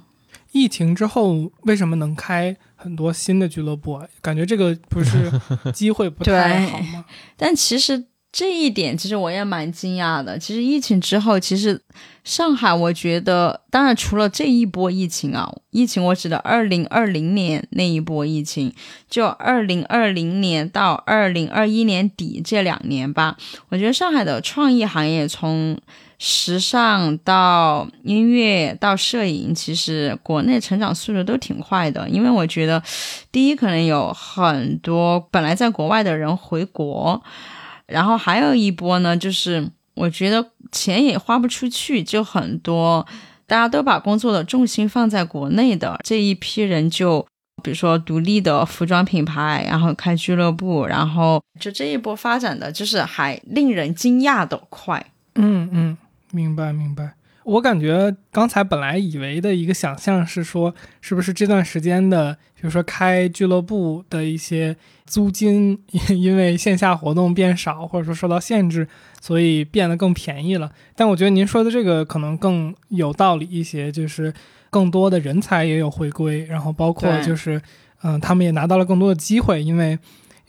Speaker 1: 疫情之后，为什么能开很多新的俱乐部啊？感觉这个不是 机会不太好吗？
Speaker 2: 但其实。这一点其实我也蛮惊讶的。其实疫情之后，其实上海，我觉得，当然除了这一波疫情啊，疫情我指的二零二零年那一波疫情，就二零二零年到二零二一年底这两年吧，我觉得上海的创意行业，从时尚到音乐到摄影，其实国内成长速度都挺快的。因为我觉得，第一，可能有很多本来在国外的人回国。然后还有一波呢，就是我觉得钱也花不出去，就很多大家都把工作的重心放在国内的这一批人，就比如说独立的服装品牌，然后开俱乐部，然后就这一波发展的就是还令人惊讶的快。
Speaker 1: 嗯嗯，明白明白。我感觉刚才本来以为的一个想象是说，是不是这段时间的，比如说开俱乐部的一些租金，因为线下活动变少，或者说受到限制，所以变得更便宜了。但我觉得您说的这个可能更有道理一些，就是更多的人才也有回归，然后包括就是，嗯，他们也拿到了更多的机会，因为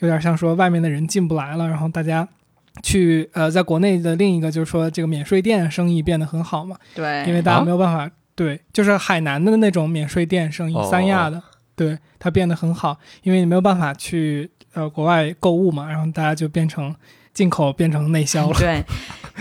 Speaker 1: 有点像说外面的人进不来了，然后大家。去呃，在国内的另一个就是说，这个免税店生意变得很好嘛？
Speaker 2: 对，
Speaker 1: 因为大家没有办法，对，就是海南的那种免税店生意，三亚的，对，它变得很好，因为你没有办法去呃国外购物嘛，然后大家就变成进口变成内销了。
Speaker 2: 对，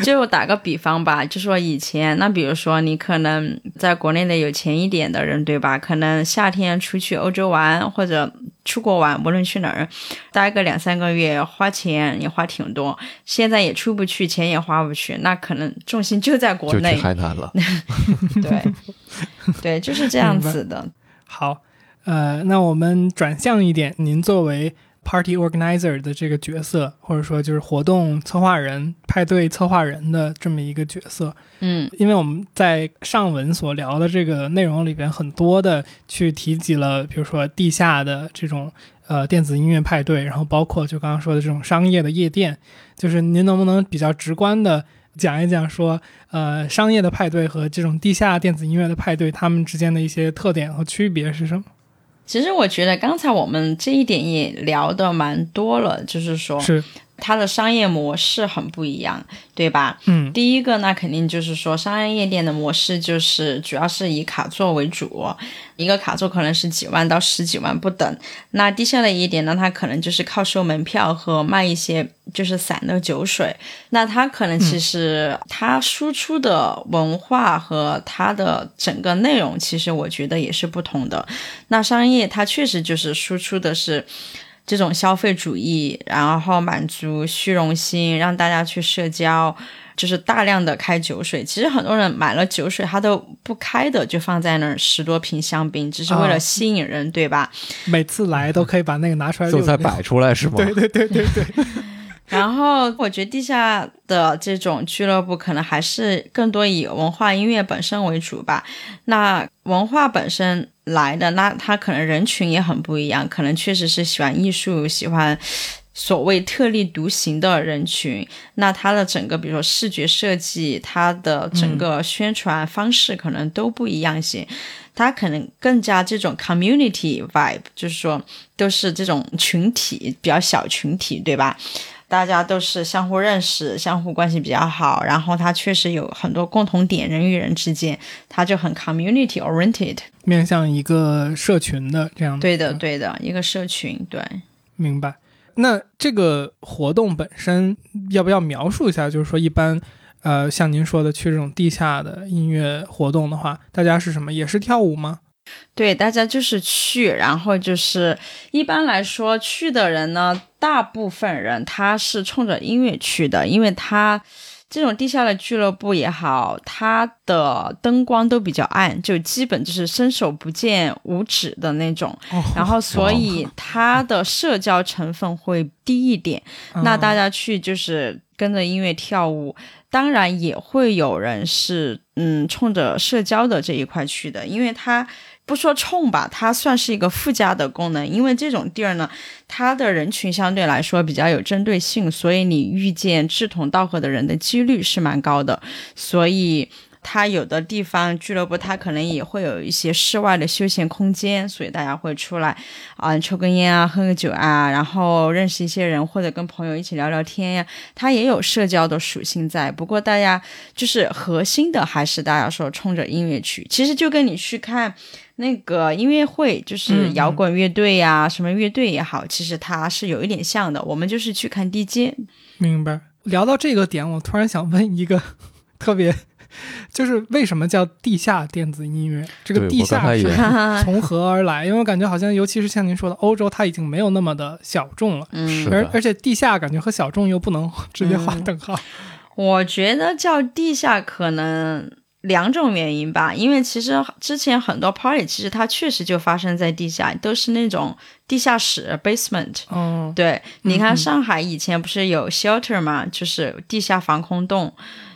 Speaker 2: 就打个比方吧，就说以前，那比如说你可能在国内的有钱一点的人，对吧？可能夏天出去欧洲玩或者。出国玩，无论去哪儿，待个两三个月，花钱也花挺多。现在也出不去，钱也花不去，那可能重心就在国内。
Speaker 3: 太难了。
Speaker 2: 对，对，就是这样子的。
Speaker 1: 好，呃，那我们转向一点，您作为。Party organizer 的这个角色，或者说就是活动策划人、派对策划人的这么一个角色，
Speaker 2: 嗯，
Speaker 1: 因为我们在上文所聊的这个内容里边，很多的去提及了，比如说地下的这种呃电子音乐派对，然后包括就刚刚说的这种商业的夜店，就是您能不能比较直观的讲一讲，说呃商业的派对和这种地下电子音乐的派对，它们之间的一些特点和区别是什么？
Speaker 2: 其实我觉得刚才我们这一点也聊的蛮多了，就是说，
Speaker 1: 是。
Speaker 2: 它的商业模式很不一样，对吧？
Speaker 1: 嗯
Speaker 2: 第一个那肯定就是说，商业夜店的模式就是主要是以卡座为主，一个卡座可能是几万到十几万不等。那低下的夜店呢，它可能就是靠收门票和卖一些就是散的酒水。那它可能其实它输出的文化和它的整个内容，其实我觉得也是不同的。那商业它确实就是输出的是。这种消费主义，然后满足虚荣心，让大家去社交，就是大量的开酒水。其实很多人买了酒水，他都不开的，就放在那儿十多瓶香槟，只是为了
Speaker 1: 啊
Speaker 2: 吸引人，对吧？
Speaker 1: 每次来都可以把那个拿出来
Speaker 3: 就再摆出来是吗？
Speaker 1: 对对对对对，
Speaker 2: 然后我觉得地下的这种俱乐部可能还是更多以文化音乐本身为主吧。那文化本身来的，那他可能人群也很不一样，可能确实是喜欢艺术、喜欢所谓特立独行的人群。那他的整个，比如说视觉设计，他的整个宣传方式可能都不一样些。他可能更加这种 community vibe，就是说都是这种群体比较小群体，对吧？大家都是相互认识，相互关系比较好，然后他确实有很多共同点，人与人之间，他就很 community oriented。
Speaker 1: 面向一个社群的这样的。
Speaker 2: 对的，对的，一个社群，对。
Speaker 1: 明白。那这个活动本身要不要描述一下？就是说，一般，呃，像您说的去这种地下的音乐活动的话，大家是什么？也是跳舞吗？
Speaker 2: 对，大家就是去，然后就是一般来说去的人呢，大部分人他是冲着音乐去的，因为他这种地下的俱乐部也好，它的灯光都比较暗，就基本就是伸手不见五指的那种，
Speaker 1: 哦，
Speaker 2: 然后 所以它的社交成分会低一点。那大
Speaker 1: 家
Speaker 2: 家去就是跟着音乐跳舞，当然也会有人是嗯冲着社交的这一块去的，因为它不说冲吧，它算是一个附加的功能。因为这种地儿呢，它的人群相对来说比较有针对性，所以你遇见志同道合的人的几率是蛮高的，所以。它有的地方俱乐部，它可能也会有一些室外的休闲空间，所以大家会出来啊、抽根烟啊，喝个酒啊，然后认识一些人，或者跟朋友一起聊聊天呀。它也有社交的属性在，不过大家就是核心的还是大家说冲着音乐去，其实就跟你去看那个音乐会，就是摇滚乐队呀、什么乐队也好，其实它是有一点像的。我们就是去看 DJ，
Speaker 1: 明白。聊到这个点，我突然想问一个 特别，就是为什么叫地下电子音乐？这个地下 从何而来？因为我感觉好像，尤其是像您说的，欧洲它已经没有那么的小众了，
Speaker 2: 嗯
Speaker 1: 而而且地下感觉和小众又不能 直接划等号。
Speaker 2: 我觉得叫地下可能两种原因吧，因为其实之前很多 party 其实它确实就发生在地下，都是那种地下室 basement。
Speaker 1: 哦，
Speaker 2: 对，你看上海以前不是有 shelter 嘛，就是地下防空洞。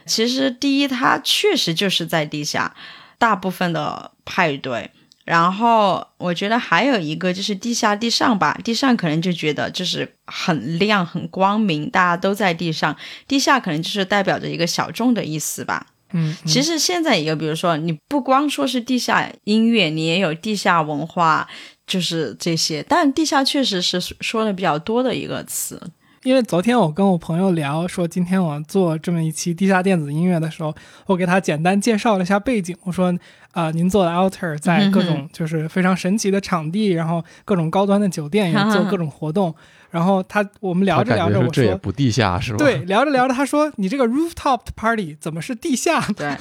Speaker 2: 其实第一，它确实就是在地下，大部分的派对。然后我觉得还有一个就是地下地上吧，地上可能就觉得就是很亮很光明，大家都在地上，地下可能就是代表着一个小众的意思吧。
Speaker 1: 嗯，嗯
Speaker 2: 其实现在也有，比如说你不光说是地下音乐，你也有地下文化，就是这些。但地下确实是说的比较多的一个词。
Speaker 1: 因为昨天我跟我朋友聊说，今天我做这么一期地下电子音乐的时候，我给他简单介绍了一下背景。我说，啊、您做的 Alter 在各种就是非常神奇的场地，然后各种高端的酒店也做各种活动。然后他我们聊着聊着，我
Speaker 3: 说这也
Speaker 1: 说，
Speaker 3: 不地下是吧？
Speaker 1: 对，聊着聊着，他说你这个 rooftop party 怎么是地下？
Speaker 2: 对，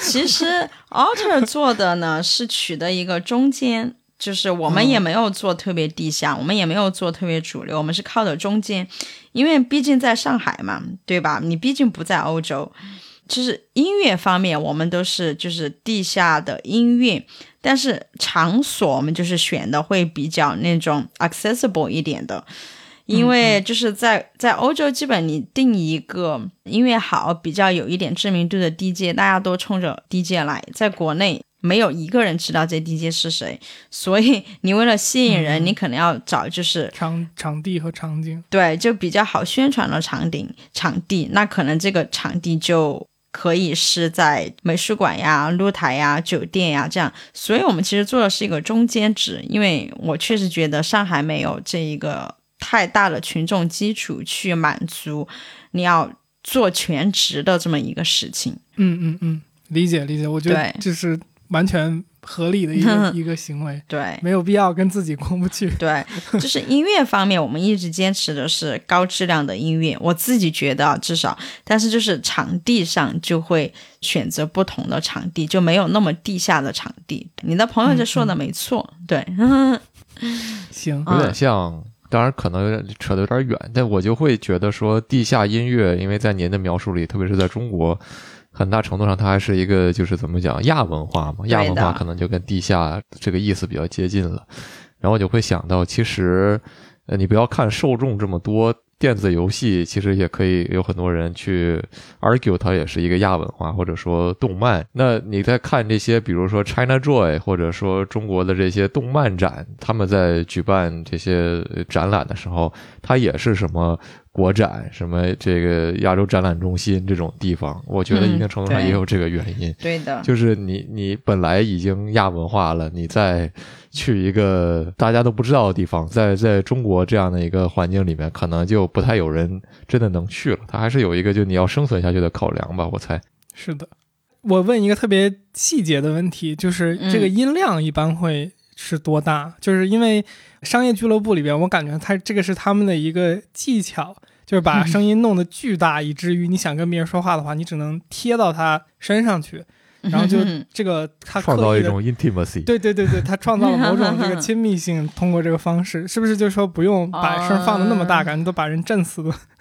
Speaker 2: 其实 Alter 做的呢是取的一个中间，就是我们也没有做特别地下，我们也没有做特别主流，我们是靠的中间，因为毕竟在上海嘛，对吧？你毕竟不在欧洲。就是音乐方面，我们都是就是地下的音乐，但是场所我们就是选的会比较那种 accessible 一点的，因为就是在在欧洲，基本你定一个音乐好、比较有一点知名度的 DJ，大家都冲着 DJ 来。在国内，没有一个人知道这 DJ 是谁，所以你为了吸引人，你可能要找就是
Speaker 1: 场场地和场景，
Speaker 2: 对，就比较好宣传的场景场地，那可能这个场地就可以是在美术馆呀、露台呀、酒店呀这样。所以我们其实做的是一个中间值，因为我确实觉得上海没有这一个太大的群众基础去满足你要做全职的这么一个事情。
Speaker 1: 嗯嗯嗯，理解理解，我觉得
Speaker 2: 对
Speaker 1: 这是完全合理的一个 一个行为，
Speaker 2: 对，
Speaker 1: 没有必要跟自己过不去。
Speaker 2: 对，就是音乐方面，我们一直坚持的是高质量的音乐。我自己觉得啊至少，但是就是场地上就会选择不同的场地，就没有那么地下的场地。你的朋友就说的没错，对，
Speaker 1: 行，
Speaker 2: 嗯
Speaker 3: 有点像，当然可能有点扯得有点远，但我就会觉得说地下音乐，因为在您的描述里，特别是在中国，很大程度上它还是一个就是怎么讲亚文化嘛，亚文化可能就跟地下这个意思比较接近了。然后我就会想到，其实呃，你不要看受众这么多。电子游戏其实也可以有很多人去 argue，它也是一个亚文化，或者说动漫。那你在看这些，比如说 China Joy，或者说中国的这些动漫展，他们在举办这些展览的时候，它也是什么国展、什么这个亚洲展览中心这种地方，我觉得一定程度上也有这个原因。
Speaker 2: 对的，
Speaker 3: 就是你你本来已经亚文化了，你再去一个大家都不知道的地方，在在中国这样的一个环境里面，可能就不太有人真的能去了。它还是有一个就你要生存下去的考量吧，我猜。
Speaker 1: 是的。我问一个特别细节的问题，就是这个
Speaker 2: 嗯
Speaker 1: 音量一般会是多大？就是因为商业俱乐部里边，我感觉它这个是他们的一个技巧，就是把 声音弄得巨大，以至于你想跟别人说话的话，你只能贴到他身上去，然后就
Speaker 2: 嗯
Speaker 1: 这个他
Speaker 3: 创造一种 intimacy。
Speaker 1: 对对对对，他创造了某种这个 亲密性，通过这个方式，是不是就说不用把声放的那么大，
Speaker 2: 啊
Speaker 1: 感觉都把人震死的那种程度？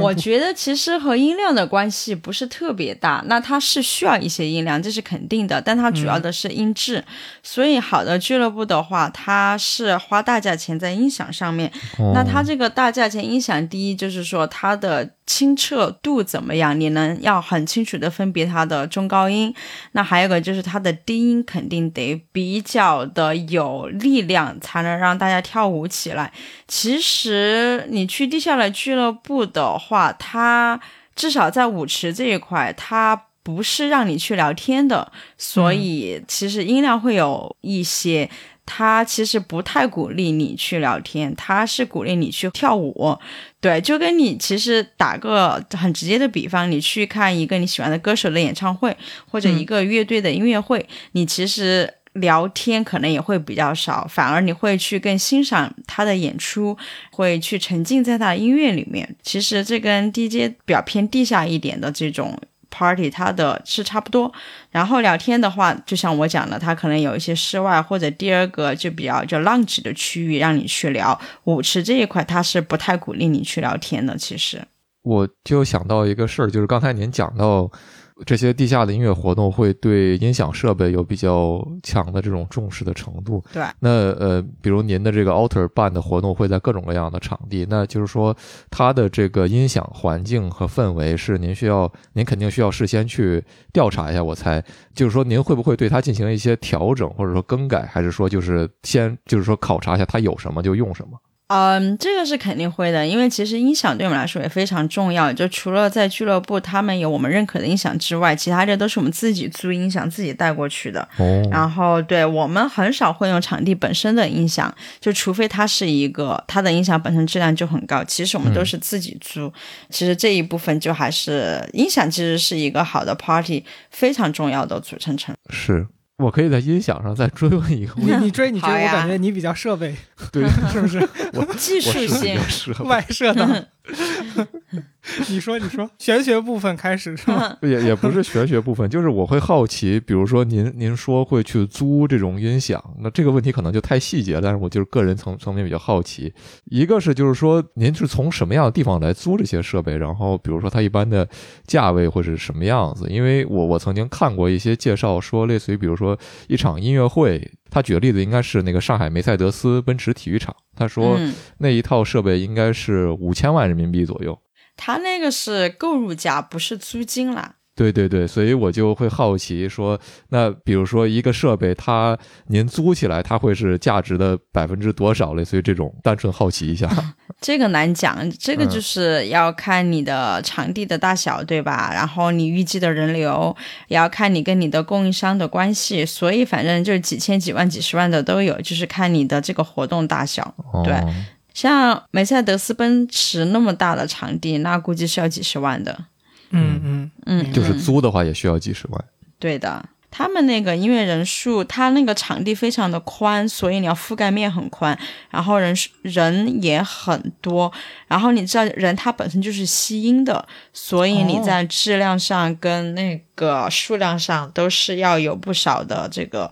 Speaker 2: 我觉得其实和音量的关系不是特别大，那它是需要一些音量，这是肯定的，但它主要的是音质。所以好的俱乐部的话，它是花大价钱在音响上面。
Speaker 3: 哦
Speaker 2: 那它这个大价钱音响，第一就是说它的清澈度怎么样，你能要很清楚的分别它的中高音。那还有一个就是它的低音肯定得比较的有力量，才能让大家跳舞起来。其实你去地下的俱乐部的话，它至少在舞池这一块，它不是让你去聊天的，所以其实音量会有一些。它其实不太鼓励你去聊天，它是鼓励你去跳舞。对，就跟你其实打个很直接的比方，你去看一个你喜欢的歌手的演唱会，或者一个乐队的音乐会，你其实聊天可能也会比较少，反而你会去更欣赏他的演出，会去沉浸在他的音乐里面。其实这跟 DJ 比较偏地下一点的这种 party，它的是差不多。然后聊天的话，就像我讲的，它可能有一些室外或者第二个就比较就 lounge 的区域让你去聊。舞池这一块，它是不太鼓励你去聊天的。其实，
Speaker 3: 我就想到一个事儿，就是刚才您讲到这些地下的音乐活动会对音响设备有比较强的这种重视的程度。
Speaker 2: 对，
Speaker 3: 那呃，比如您的这个 Alter 办的活动会在各种各样的场地，那就是说它的这个音响环境和氛围是您需要，您肯定需要事先去调查一下。我猜，就是说您会不会对它进行一些调整或者说更改，还是说就是先就是说考察一下它有什么就用什么？
Speaker 2: 嗯，这个是肯定会的，因为其实音响对我们来说也非常重要。就除了在俱乐部他们有我们认可的音响之外，其他的都是我们自己租音响自己带过去的。
Speaker 3: 哦
Speaker 2: 然后，对我们很少会用场地本身的音响，就除非它是一个它的音响本身质量就很高。其实我们都是自己租。其实这一部分就还是音响，其实是一个好的 party 非常重要的组成成分。
Speaker 3: 是。我可以在音响上再追问一个问题，
Speaker 1: 你你追你追，我感觉你比较设备，
Speaker 3: 对，
Speaker 1: 是不是？
Speaker 3: 我
Speaker 2: 技术
Speaker 3: 我是比
Speaker 2: 性
Speaker 1: 外设的。你 说你说，玄学部分开始是吗？
Speaker 3: 也也不是玄学部分，就是我会好奇，比如说您您说会去租这种音响，那这个问题可能就太细节，但是我就是个人层层面比较好奇。一个是就是说您是从什么样的地方来租这些设备，然后比如说它一般的价位会是什么样子？因为我我曾经看过一些介绍，说类似于比如说一场音乐会，他举的例子应该是那个上海梅赛德斯奔驰体育场，他说
Speaker 2: 嗯，
Speaker 3: 那一套设备应该是五千万人民币左右。
Speaker 2: 他那个是购入价，不是租金啦。
Speaker 3: 对对对，所以我就会好奇说，那比如说一个设备，它您租起来，它会是价值的百分之多少？类似于这种，单纯好奇一下。
Speaker 2: 这个难讲，这个
Speaker 3: 嗯
Speaker 2: 就是要看你的场地的大小，对吧？然后你预计的人流，也要看你跟你的供应商的关系，所以反正就是几千、几万、几十万的都有，就是看你的这个活动大小。对
Speaker 3: 哦
Speaker 2: 像梅赛德斯奔驰那么大的场地，那估计是要几十万的。
Speaker 1: 嗯嗯
Speaker 2: 嗯，
Speaker 3: 就是
Speaker 2: 嗯
Speaker 3: 租的话也需要几十万。
Speaker 2: 对的。他们那个音乐人数，他那个场地非常的宽，所以你要覆盖面很宽，然后人数人也很多，然后你知道人他本身就是吸音的，所以你
Speaker 1: 哦
Speaker 2: 在质量上跟那个数量上都是要有不少的这个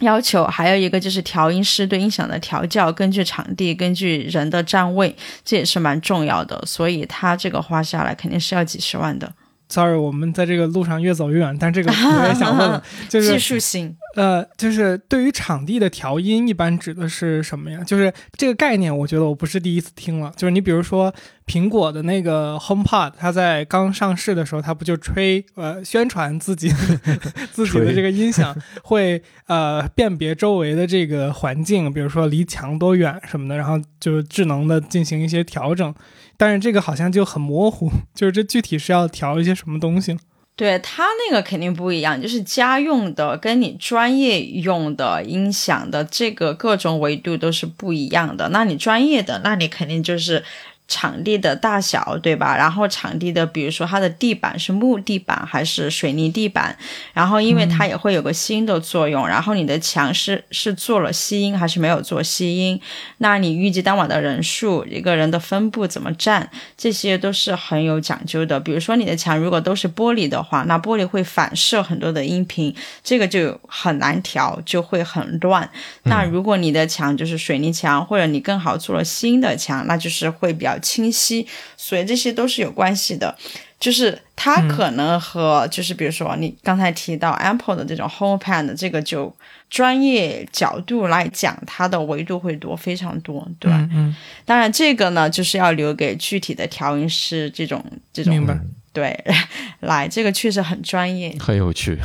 Speaker 2: 要求。还有一个就是调音师对音响的调教，根据场地、根据人的站位，这也是蛮重要的。所以他这个花下来肯定是要几十万的
Speaker 1: Sorry，我们在这个路上越走越远，但这个 我也想问了，就
Speaker 2: 技术性。
Speaker 1: 呃，就是对于场地的调音，一般指的是什么呀？就是这个概念，我觉得我不是第一次听了。就是你比如说苹果的那个 HomePod，它在刚上市的时候，它不就吹呃宣传自己 自己的这个音响会呃辨别周围的这个环境，比如说离墙多远什么的，然后就智能的进行一些调整。但是这个好像就很模糊，就是这具体是要调一些什么东西？
Speaker 2: 对它那个肯定不一样，就是家用的跟你专业用的音响的这个各种维度都是不一样的。那你专业的，那你肯定就是场地的大小，对吧？然后场地的，比如说它的地板是木地板还是水泥地板，然后因为它也会有个吸的作用，然后你的墙是是做了吸音还是没有做吸音，那你预计当晚的人数，一个人的分布怎么站，这些都是很有讲究的。比如说你的墙如果都是玻璃的话，那玻璃会反射很多的音频，这个就很难调，就会很乱。那如果你的墙就是水泥墙，或者你更好做了新的墙，那就是会比较清晰。所以这些都是有关系的。就是它可能和、就是比如说你刚才提到 Apple 的这种 HomePod 这个就专业角度来讲，它的维度会多非常多，对吧？
Speaker 1: 嗯嗯，
Speaker 2: 当然这个呢，就是要留给具体的调音师这种这种
Speaker 1: 明白。
Speaker 2: 对 来，这个确实很专业，
Speaker 3: 很有趣。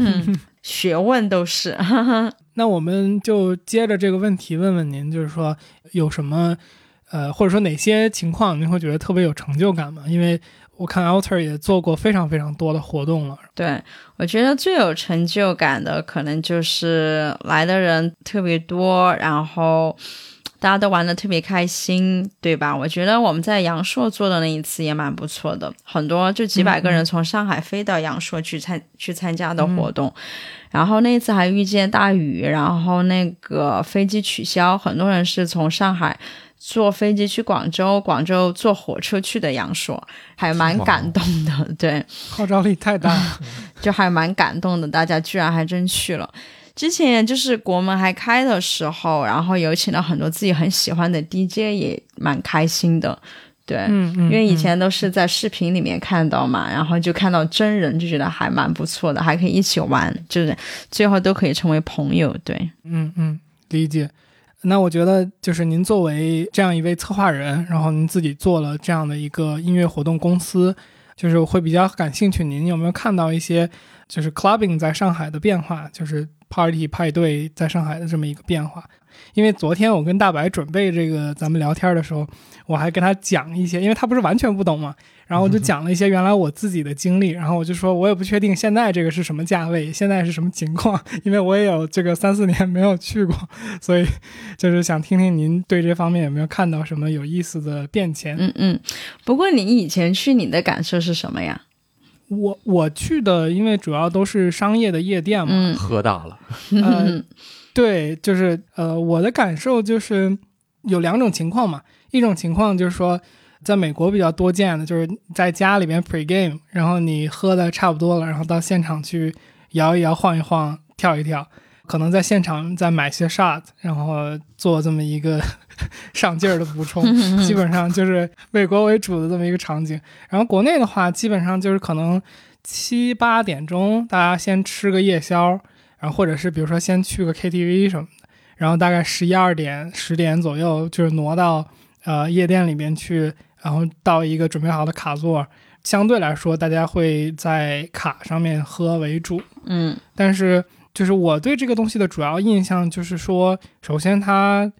Speaker 2: 学问都是。
Speaker 1: 那我们就接着这个问题问问您，就是说有什么呃，或者说哪些情况您会觉得特别有成就感吗？因为我看 Alter 也做过非常非常多的活动了。
Speaker 2: 对，我觉得最有成就感的可能就是来的人特别多，然后大家都玩的特别开心，对吧？我觉得我们在阳朔做的那一次也蛮不错的，很多就几百个人从上海飞到阳朔去参去参加的活动。然后那一次还遇见大雨，然后那个飞机取消，很多人是从上海坐飞机去广州，广州坐火车去的阳朔，还蛮感动的。对，
Speaker 1: 号召力太大了，
Speaker 2: 就还蛮感动的，大家居然还真去了。之前就是国门还开的时候，然后有请了很多自己很喜欢的 DJ，也蛮开心的。对，
Speaker 1: 嗯嗯，
Speaker 2: 因为以
Speaker 1: 嗯
Speaker 2: 前都是在视频里面看到嘛，然后就看到真人，就觉得还蛮不错的，还可以一起玩，就是最后都可以成为朋友。对，
Speaker 1: 嗯嗯理解。那我觉得就是您作为这样一位策划人，然后您自己做了这样的一个音乐活动公司，就是会比较感兴趣，您有没有看到一些就是 clubbing 在上海的变化，就是 party 派对在上海的这么一个变化？因为昨天我跟大白准备这个咱们聊天的时候，我还跟他讲一些，因为他不是完全不懂嘛，然后我就讲了一些原来我自己的经历，然后我就说我也不确定现在这个是什么价位，现在是什么情况，因为我也有这个三四年没有去过，所以就是想听听您对这方面有没有看到什么有意思的变迁。
Speaker 2: 嗯嗯。不过你以前去，你的感受是什么呀？
Speaker 1: 我我去的，因为主要都是商业的夜店嘛，
Speaker 2: 嗯。
Speaker 3: 喝大了，
Speaker 1: 呃 对，就是呃，我的感受就是有两种情况嘛，一种情况就是说，在美国比较多见的，就是在家里边 pre game，然后你喝的差不多了，然后到现场去摇一摇、晃一晃、跳一跳，可能在现场再买些 shot，然后做这么一个 上劲儿的补充，基本上就是为国为主的这么一个场景。然后国内的话，基本上就是可能七八点钟，大家先吃个夜宵。然后或者是比如说先去个 KTV 什么的，然后大概十一二点、十点左右就是挪到呃夜店里面去，然后到一个准备好的卡座，相对来说大家会在卡上面喝为主。
Speaker 2: 嗯
Speaker 1: 但是就是我对这个东西的主要印象就是说，首先它，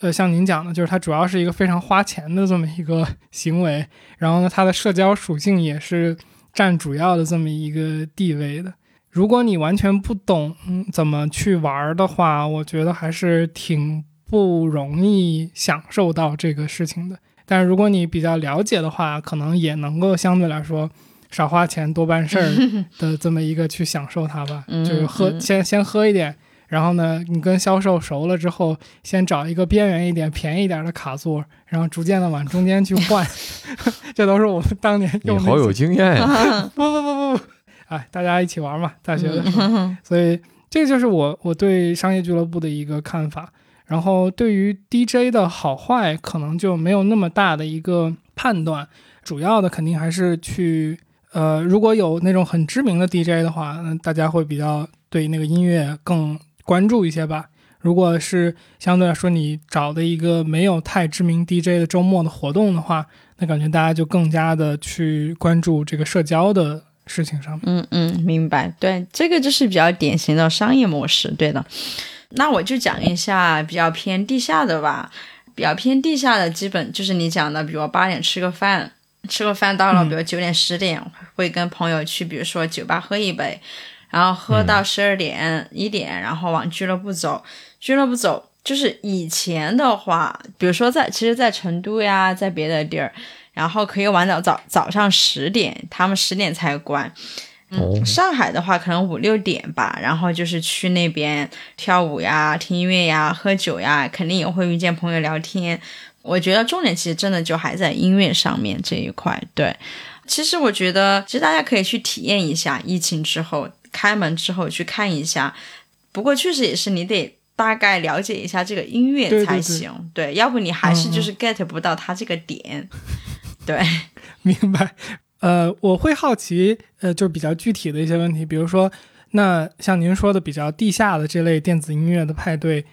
Speaker 1: 呃，像您讲的，就是它主要是一个非常花钱的这么一个行为，然后呢，它的社交属性也是占主要的这么一个地位的。如果你完全不懂、怎么去玩的话，我觉得还是挺不容易享受到这个事情的。但是如果你比较了解的话，可能也能够相对来说少花钱多办事儿 的这么一个去享受它吧。
Speaker 2: 嗯
Speaker 1: 就是喝
Speaker 2: 嗯
Speaker 1: 先先喝一点，然后呢，你跟销售熟了之后，先找一个边缘一点、便宜一点的卡座，然后逐渐的往中间去换。这都是我们当年
Speaker 3: 你
Speaker 1: 用的。
Speaker 3: 好有经验呀！
Speaker 1: 不不不不不，哎，大家一起玩嘛，大学的时候。
Speaker 2: 嗯
Speaker 1: 所以这就是我我对商业俱乐部的一个看法。然后对于 DJ 的好坏，可能就没有那么大的一个判断，主要的肯定还是去呃，如果有那种很知名的 DJ 的话，那大家会比较对那个音乐更关注一些吧。如果是相对来说你找的一个没有太知名 DJ 的周末的活动的话，那感觉大家就更加的去关注这个社交的事情上面。
Speaker 2: 嗯嗯，明白。对，这个就是比较典型的商业模式。对的，那我就讲一下比较偏地下的吧。比较偏地下的，基本就是你讲的，比如八点吃个饭，吃个饭到了，
Speaker 1: 嗯
Speaker 2: 比如九点十点，会跟朋友去，比如说酒吧喝一杯，然后喝到十二点一点，然后往俱乐部走。俱乐部走，就是以前的话，比如说在，其实，在成都呀，在别的地儿，然后可以玩到早早上十点，他们十点才关。
Speaker 3: 哦
Speaker 2: 嗯，上海的话可能五六点吧，然后就是去那边跳舞呀、听音乐呀、喝酒呀，肯定也会遇见朋友聊天。我觉得重点其实真的就还在音乐上面这一块。对，其实我觉得，其实大家可以去体验一下，疫情之后开门之后去看一下。不过确实也是你得大概了解一下这个音乐
Speaker 1: 对对对
Speaker 2: 才行，对要不你还是
Speaker 1: 嗯
Speaker 2: 就是 get 不到它这个点。对，
Speaker 1: 明白。呃，我会好奇，呃，就是比较具体的一些问题，比如说，那像您说的比较地下的这类电子音乐的派对，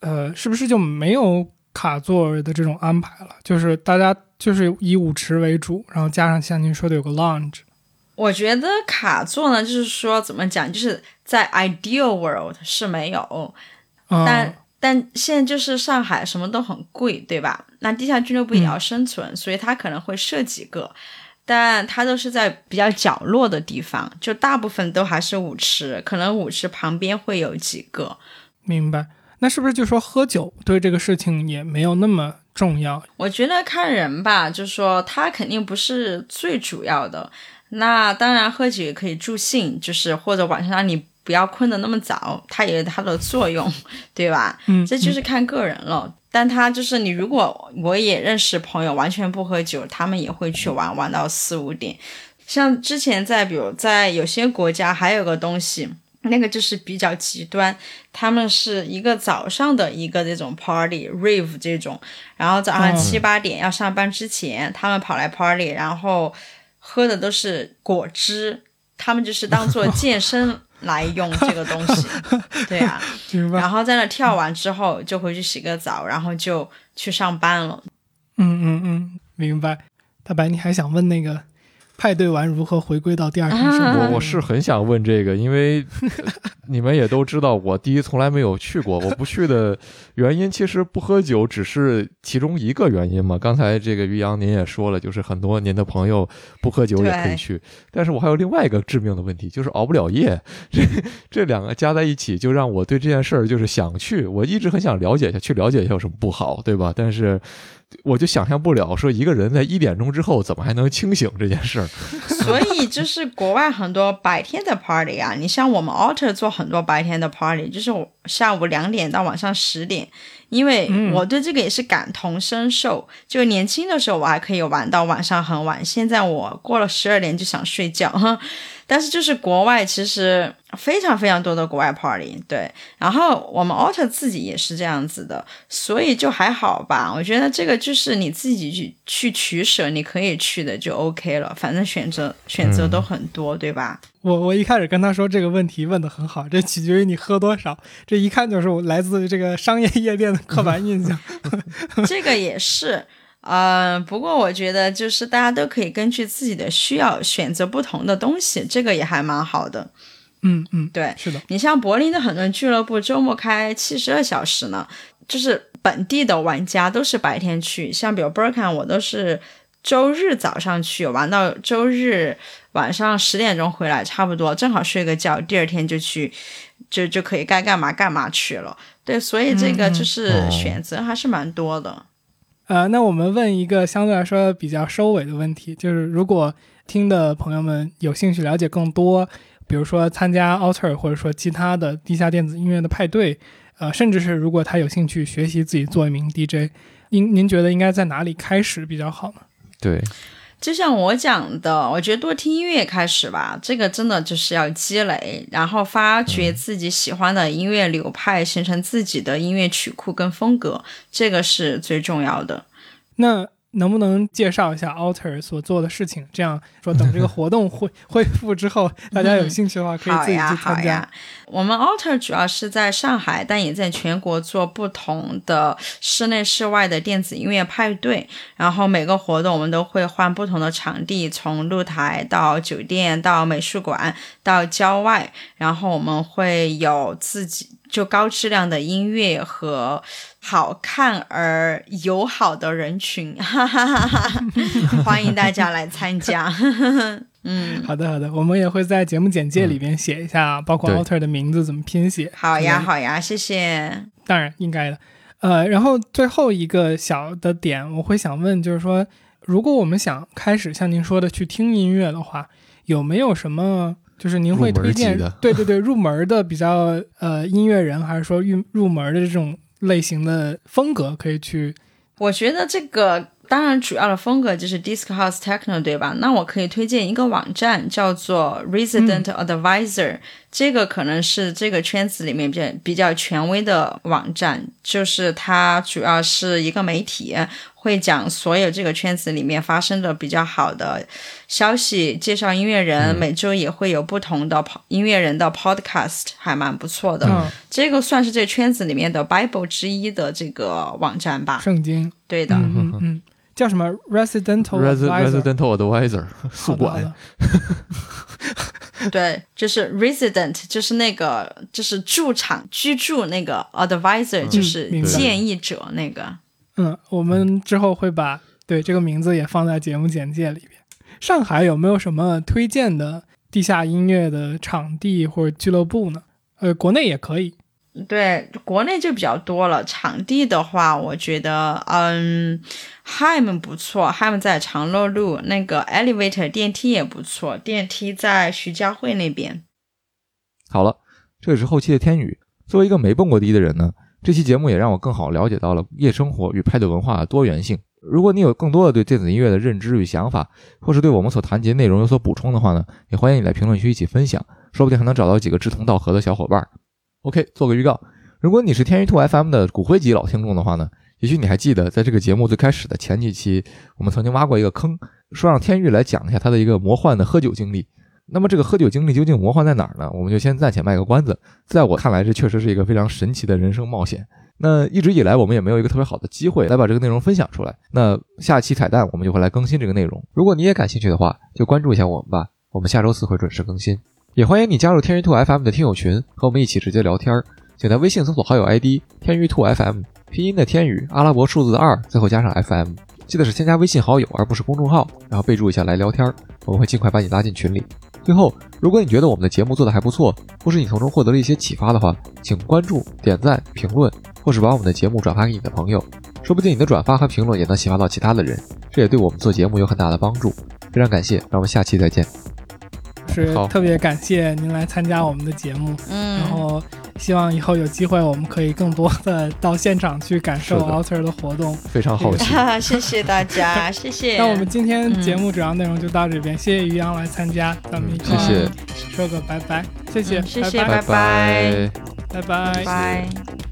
Speaker 1: 呃，是不是就没有卡座的这种安排了？就是大家就是以舞池为主，然后加上像您说的有个 lounge。
Speaker 2: 我觉得卡座呢，就是说怎么讲，就是在 ideal world 是没有，
Speaker 1: 嗯、
Speaker 2: 但但现在就是上海什么都很贵，对吧？那地下俱乐部也要生存，所以它可能会设几个，但它都是在比较角落的地方，就大部分都还是舞池，可能舞池旁边会有几个。
Speaker 1: 明白。那是不是就说喝酒对这个事情也没有那么重要？
Speaker 2: 我觉得看人吧，就说他肯定不是最主要的。那当然，喝酒也可以助兴，就是或者晚上让你不要困得那么早，它也有它的作用，对吧？
Speaker 1: 嗯，
Speaker 2: 这就是看个人了。但他就是你，如果我也认识朋友完全不喝酒，他们也会去玩，玩到四五点。像之前在比如在有些国家还有个东西，那个就是比较极端，他们是一个早上的一个这种 party rave 这种，然后早上
Speaker 1: 嗯
Speaker 2: 七八点要上班之前，他们跑来 party，然后喝的都是果汁，他们就是当做 健身来用这个东西，对啊。
Speaker 1: 明白。
Speaker 2: 然后在那跳完之后就回去洗个澡，然后就去上班了。
Speaker 1: 嗯嗯嗯，明白。大白，你还想问那个派对完如何回归到第二天生活？
Speaker 2: 啊
Speaker 3: 我我是很想问这个，因为呃 你们也都知道，我第一从来没有去过。我不去的 原因，其实不喝酒只是其中一个原因嘛。刚才这个于洋您也说了，就是很多您的朋友不喝酒也可以去，但是我还有另外一个致命的问题，就是熬不了夜。这这两个加在一起，就让我对这件事儿就是想去。我一直很想了解一下，去了解一下有什么不好，对吧？但是。我就想象不了，说一个人在一点钟之后怎么还能清醒这件事儿。
Speaker 2: 所以就是国外很多白天的 party 啊，你像我们 alter 做很多白天的 party，就是下午两点到晚上十点。因为
Speaker 1: 嗯
Speaker 2: 我对这个也是感同身受，就年轻的时候我还可以玩到晚上很晚，现在我过了十二点就想睡觉。但是就是国外其实非常非常多的国外 party，对，然后我们 alter 自己也是这样子的，所以就还好吧。我觉得这个就是你自己去去取舍，你可以去的就 OK 了，反正选择选择都很多，对吧？
Speaker 1: 我我一开始跟他说这个问题问的很好，这取决于你喝多少，这一看就是我来自这个商业夜店的刻板印象。
Speaker 2: 这个也是。呃，不过我觉得就是大家都可以根据自己的需要选择不同的东西，这个也还蛮好的。
Speaker 1: 嗯嗯，
Speaker 2: 对
Speaker 1: 是的，
Speaker 2: 你像柏林的很多俱乐部周末开七十二小时呢，就是本地的玩家都是白天去，像比如 Berkan 我都是周日早上去，玩到周日晚上十点钟回来，差不多正好睡个觉，第二天就去就就可以该干嘛干嘛去了。对，所以这个就是
Speaker 3: 哦
Speaker 2: 选择还是蛮多的。
Speaker 1: 呃，那我们问一个相对来说比较收尾的问题，就是如果听的朋友们有兴趣了解更多，比如说参加 Alter 或者说其他的地下电子音乐的派对，呃，甚至是如果他有兴趣学习自己做一名 DJ，您您觉得应该在哪里开始比较好呢？
Speaker 3: 对，
Speaker 2: 就像我讲的，我觉得多听音乐开始吧，这个真的就是要积累，然后发掘自己喜欢的音乐流派，形成自己的音乐曲库跟风格，这个是最重要的。
Speaker 1: 那能不能介绍一下 Alter 所做的事情？这样说，等这个 活动恢恢复之后，大家有兴趣的话，可以自己
Speaker 2: 好呀，
Speaker 1: 去参加
Speaker 2: 好呀。。我们 Alter 主要是在上海，但也在全国做不同的室内、室外的电子音乐派对。然后每个活动我们都会换不同的场地，从露台到酒店，到美术馆，到郊外。然后我们会有自己就高质量的音乐和好看而友好的人群，哈哈哈哈！欢迎大家来参加。嗯，
Speaker 1: 好的，好的，我们也会在节目简介里边写一下，包括 Alter 的名字怎么拼写。
Speaker 2: 好呀，
Speaker 1: 嗯
Speaker 2: 好呀，谢谢。
Speaker 1: 当然应该的。呃，然后最后一个小的点，我会想问，就是说，如果我们想开始像您说的去听音乐的话，有没有什么就是您会推荐？对对对，入门的比较呃音乐人，还是说入入门的这种类型的风格可以去？
Speaker 2: 我觉得这个当然主要的风格就是 disco house techno，对吧？那我可以推荐一个网站叫做 Resident Advisor，、这个可能是这个圈子里面比较比较权威的网站，就是它主要是一个媒体。会讲所有这个圈子里面发生的比较好的消息，介绍音乐人，每周也会有不同的音乐人的 podcast，还蛮不错的。
Speaker 1: 嗯，
Speaker 2: 这个算是这圈子里面的 Bible 之一的这个网站吧。
Speaker 1: 圣经，
Speaker 2: 对的，
Speaker 1: 嗯嗯嗯，叫什么 Residential
Speaker 3: Resi- Advisor？Residential Advisor 宿管，
Speaker 2: 对，就是 resident，就是那个就是驻场居住那个 advisor，、就是建议者那个。
Speaker 1: 嗯，我们之后会把对这个名字也放在节目简介里边。上海有没有什么推荐的地下音乐的场地或者俱乐部呢？呃，国内也可以。
Speaker 2: 对，国内就比较多了。场地的话，我觉得，嗯，Ham 不错，Ham 在长乐路，那个 Elevator 电梯也不错，电梯在徐家汇那边。
Speaker 3: 好了，这里是后期的天宇。作为一个没蹦过迪的人呢，这期节目也让我更好了解到了夜生活与派对文化的多元性。如果你有更多的对电子音乐的认知与想法，或是对我们所谈及的内容有所补充的话呢，也欢迎你在评论区一起分享，说不定还能找到几个志同道合的小伙伴。OK，做个预告，如果你是天娱兔 FM 的骨灰级老听众的话呢，也许你还记得，在这个节目最开始的前几期，我们曾经挖过一个坑，说让天宇来讲一下他的一个魔幻的喝酒经历。那么这个喝酒经历究竟魔幻在哪儿呢？我们就先暂且卖个关子。在我看来，这确实是一个非常神奇的人生冒险。那一直以来，我们也没有一个特别好的机会来把这个内容分享出来。那下期彩蛋我们就会来更新这个内容。如果你也感兴趣的话，就关注一下我们吧。我们下周四会准时更新，也欢迎你加入天娱兔 FM 的听友群，和我们一起直接聊天儿。请在微信搜索好友 ID 天娱兔 FM，拼音的天宇，阿拉伯数字的二，最后加上 FM。记得是添加微信好友，而不是公众号，然后备注一下来聊天儿，我们会尽快把你拉进群里。最后，如果你觉得我们的节目做得还不错，或是你从中获得了一些启发的话，请关注、点赞、评论，或是把我们的节目转发给你的朋友，说不定你的转发和评论也能启发到其他的人，这也对我们做节目有很大的帮助。非常感谢，让我们下期再见。好。
Speaker 1: 是特别感谢您来参加我们的节目，
Speaker 2: 嗯，
Speaker 1: 然后希望以后有机会我们可以更多的到现场去感受
Speaker 3: 是的。
Speaker 1: Alter 的活动。
Speaker 3: 非常好奇，
Speaker 2: 谢谢大家，谢谢。
Speaker 1: 那我们今天
Speaker 2: 嗯
Speaker 1: 节目主要内容就到这边，谢谢于洋来参加，咱们一块
Speaker 3: 谢谢。
Speaker 1: 儿说个拜拜，谢谢，
Speaker 2: 嗯谢谢
Speaker 1: 拜
Speaker 2: 拜。拜
Speaker 1: 拜。拜。
Speaker 2: 拜。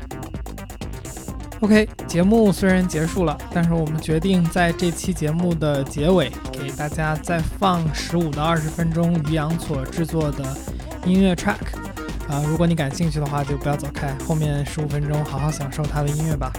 Speaker 1: OK，节目虽然结束了，但是我们决定在这期节目的结尾给大家再放十五到二十分钟于洋所制作的音乐 track。啊、如果你感兴趣的话，就不要走开，后面十五分钟好好享受他的音乐吧。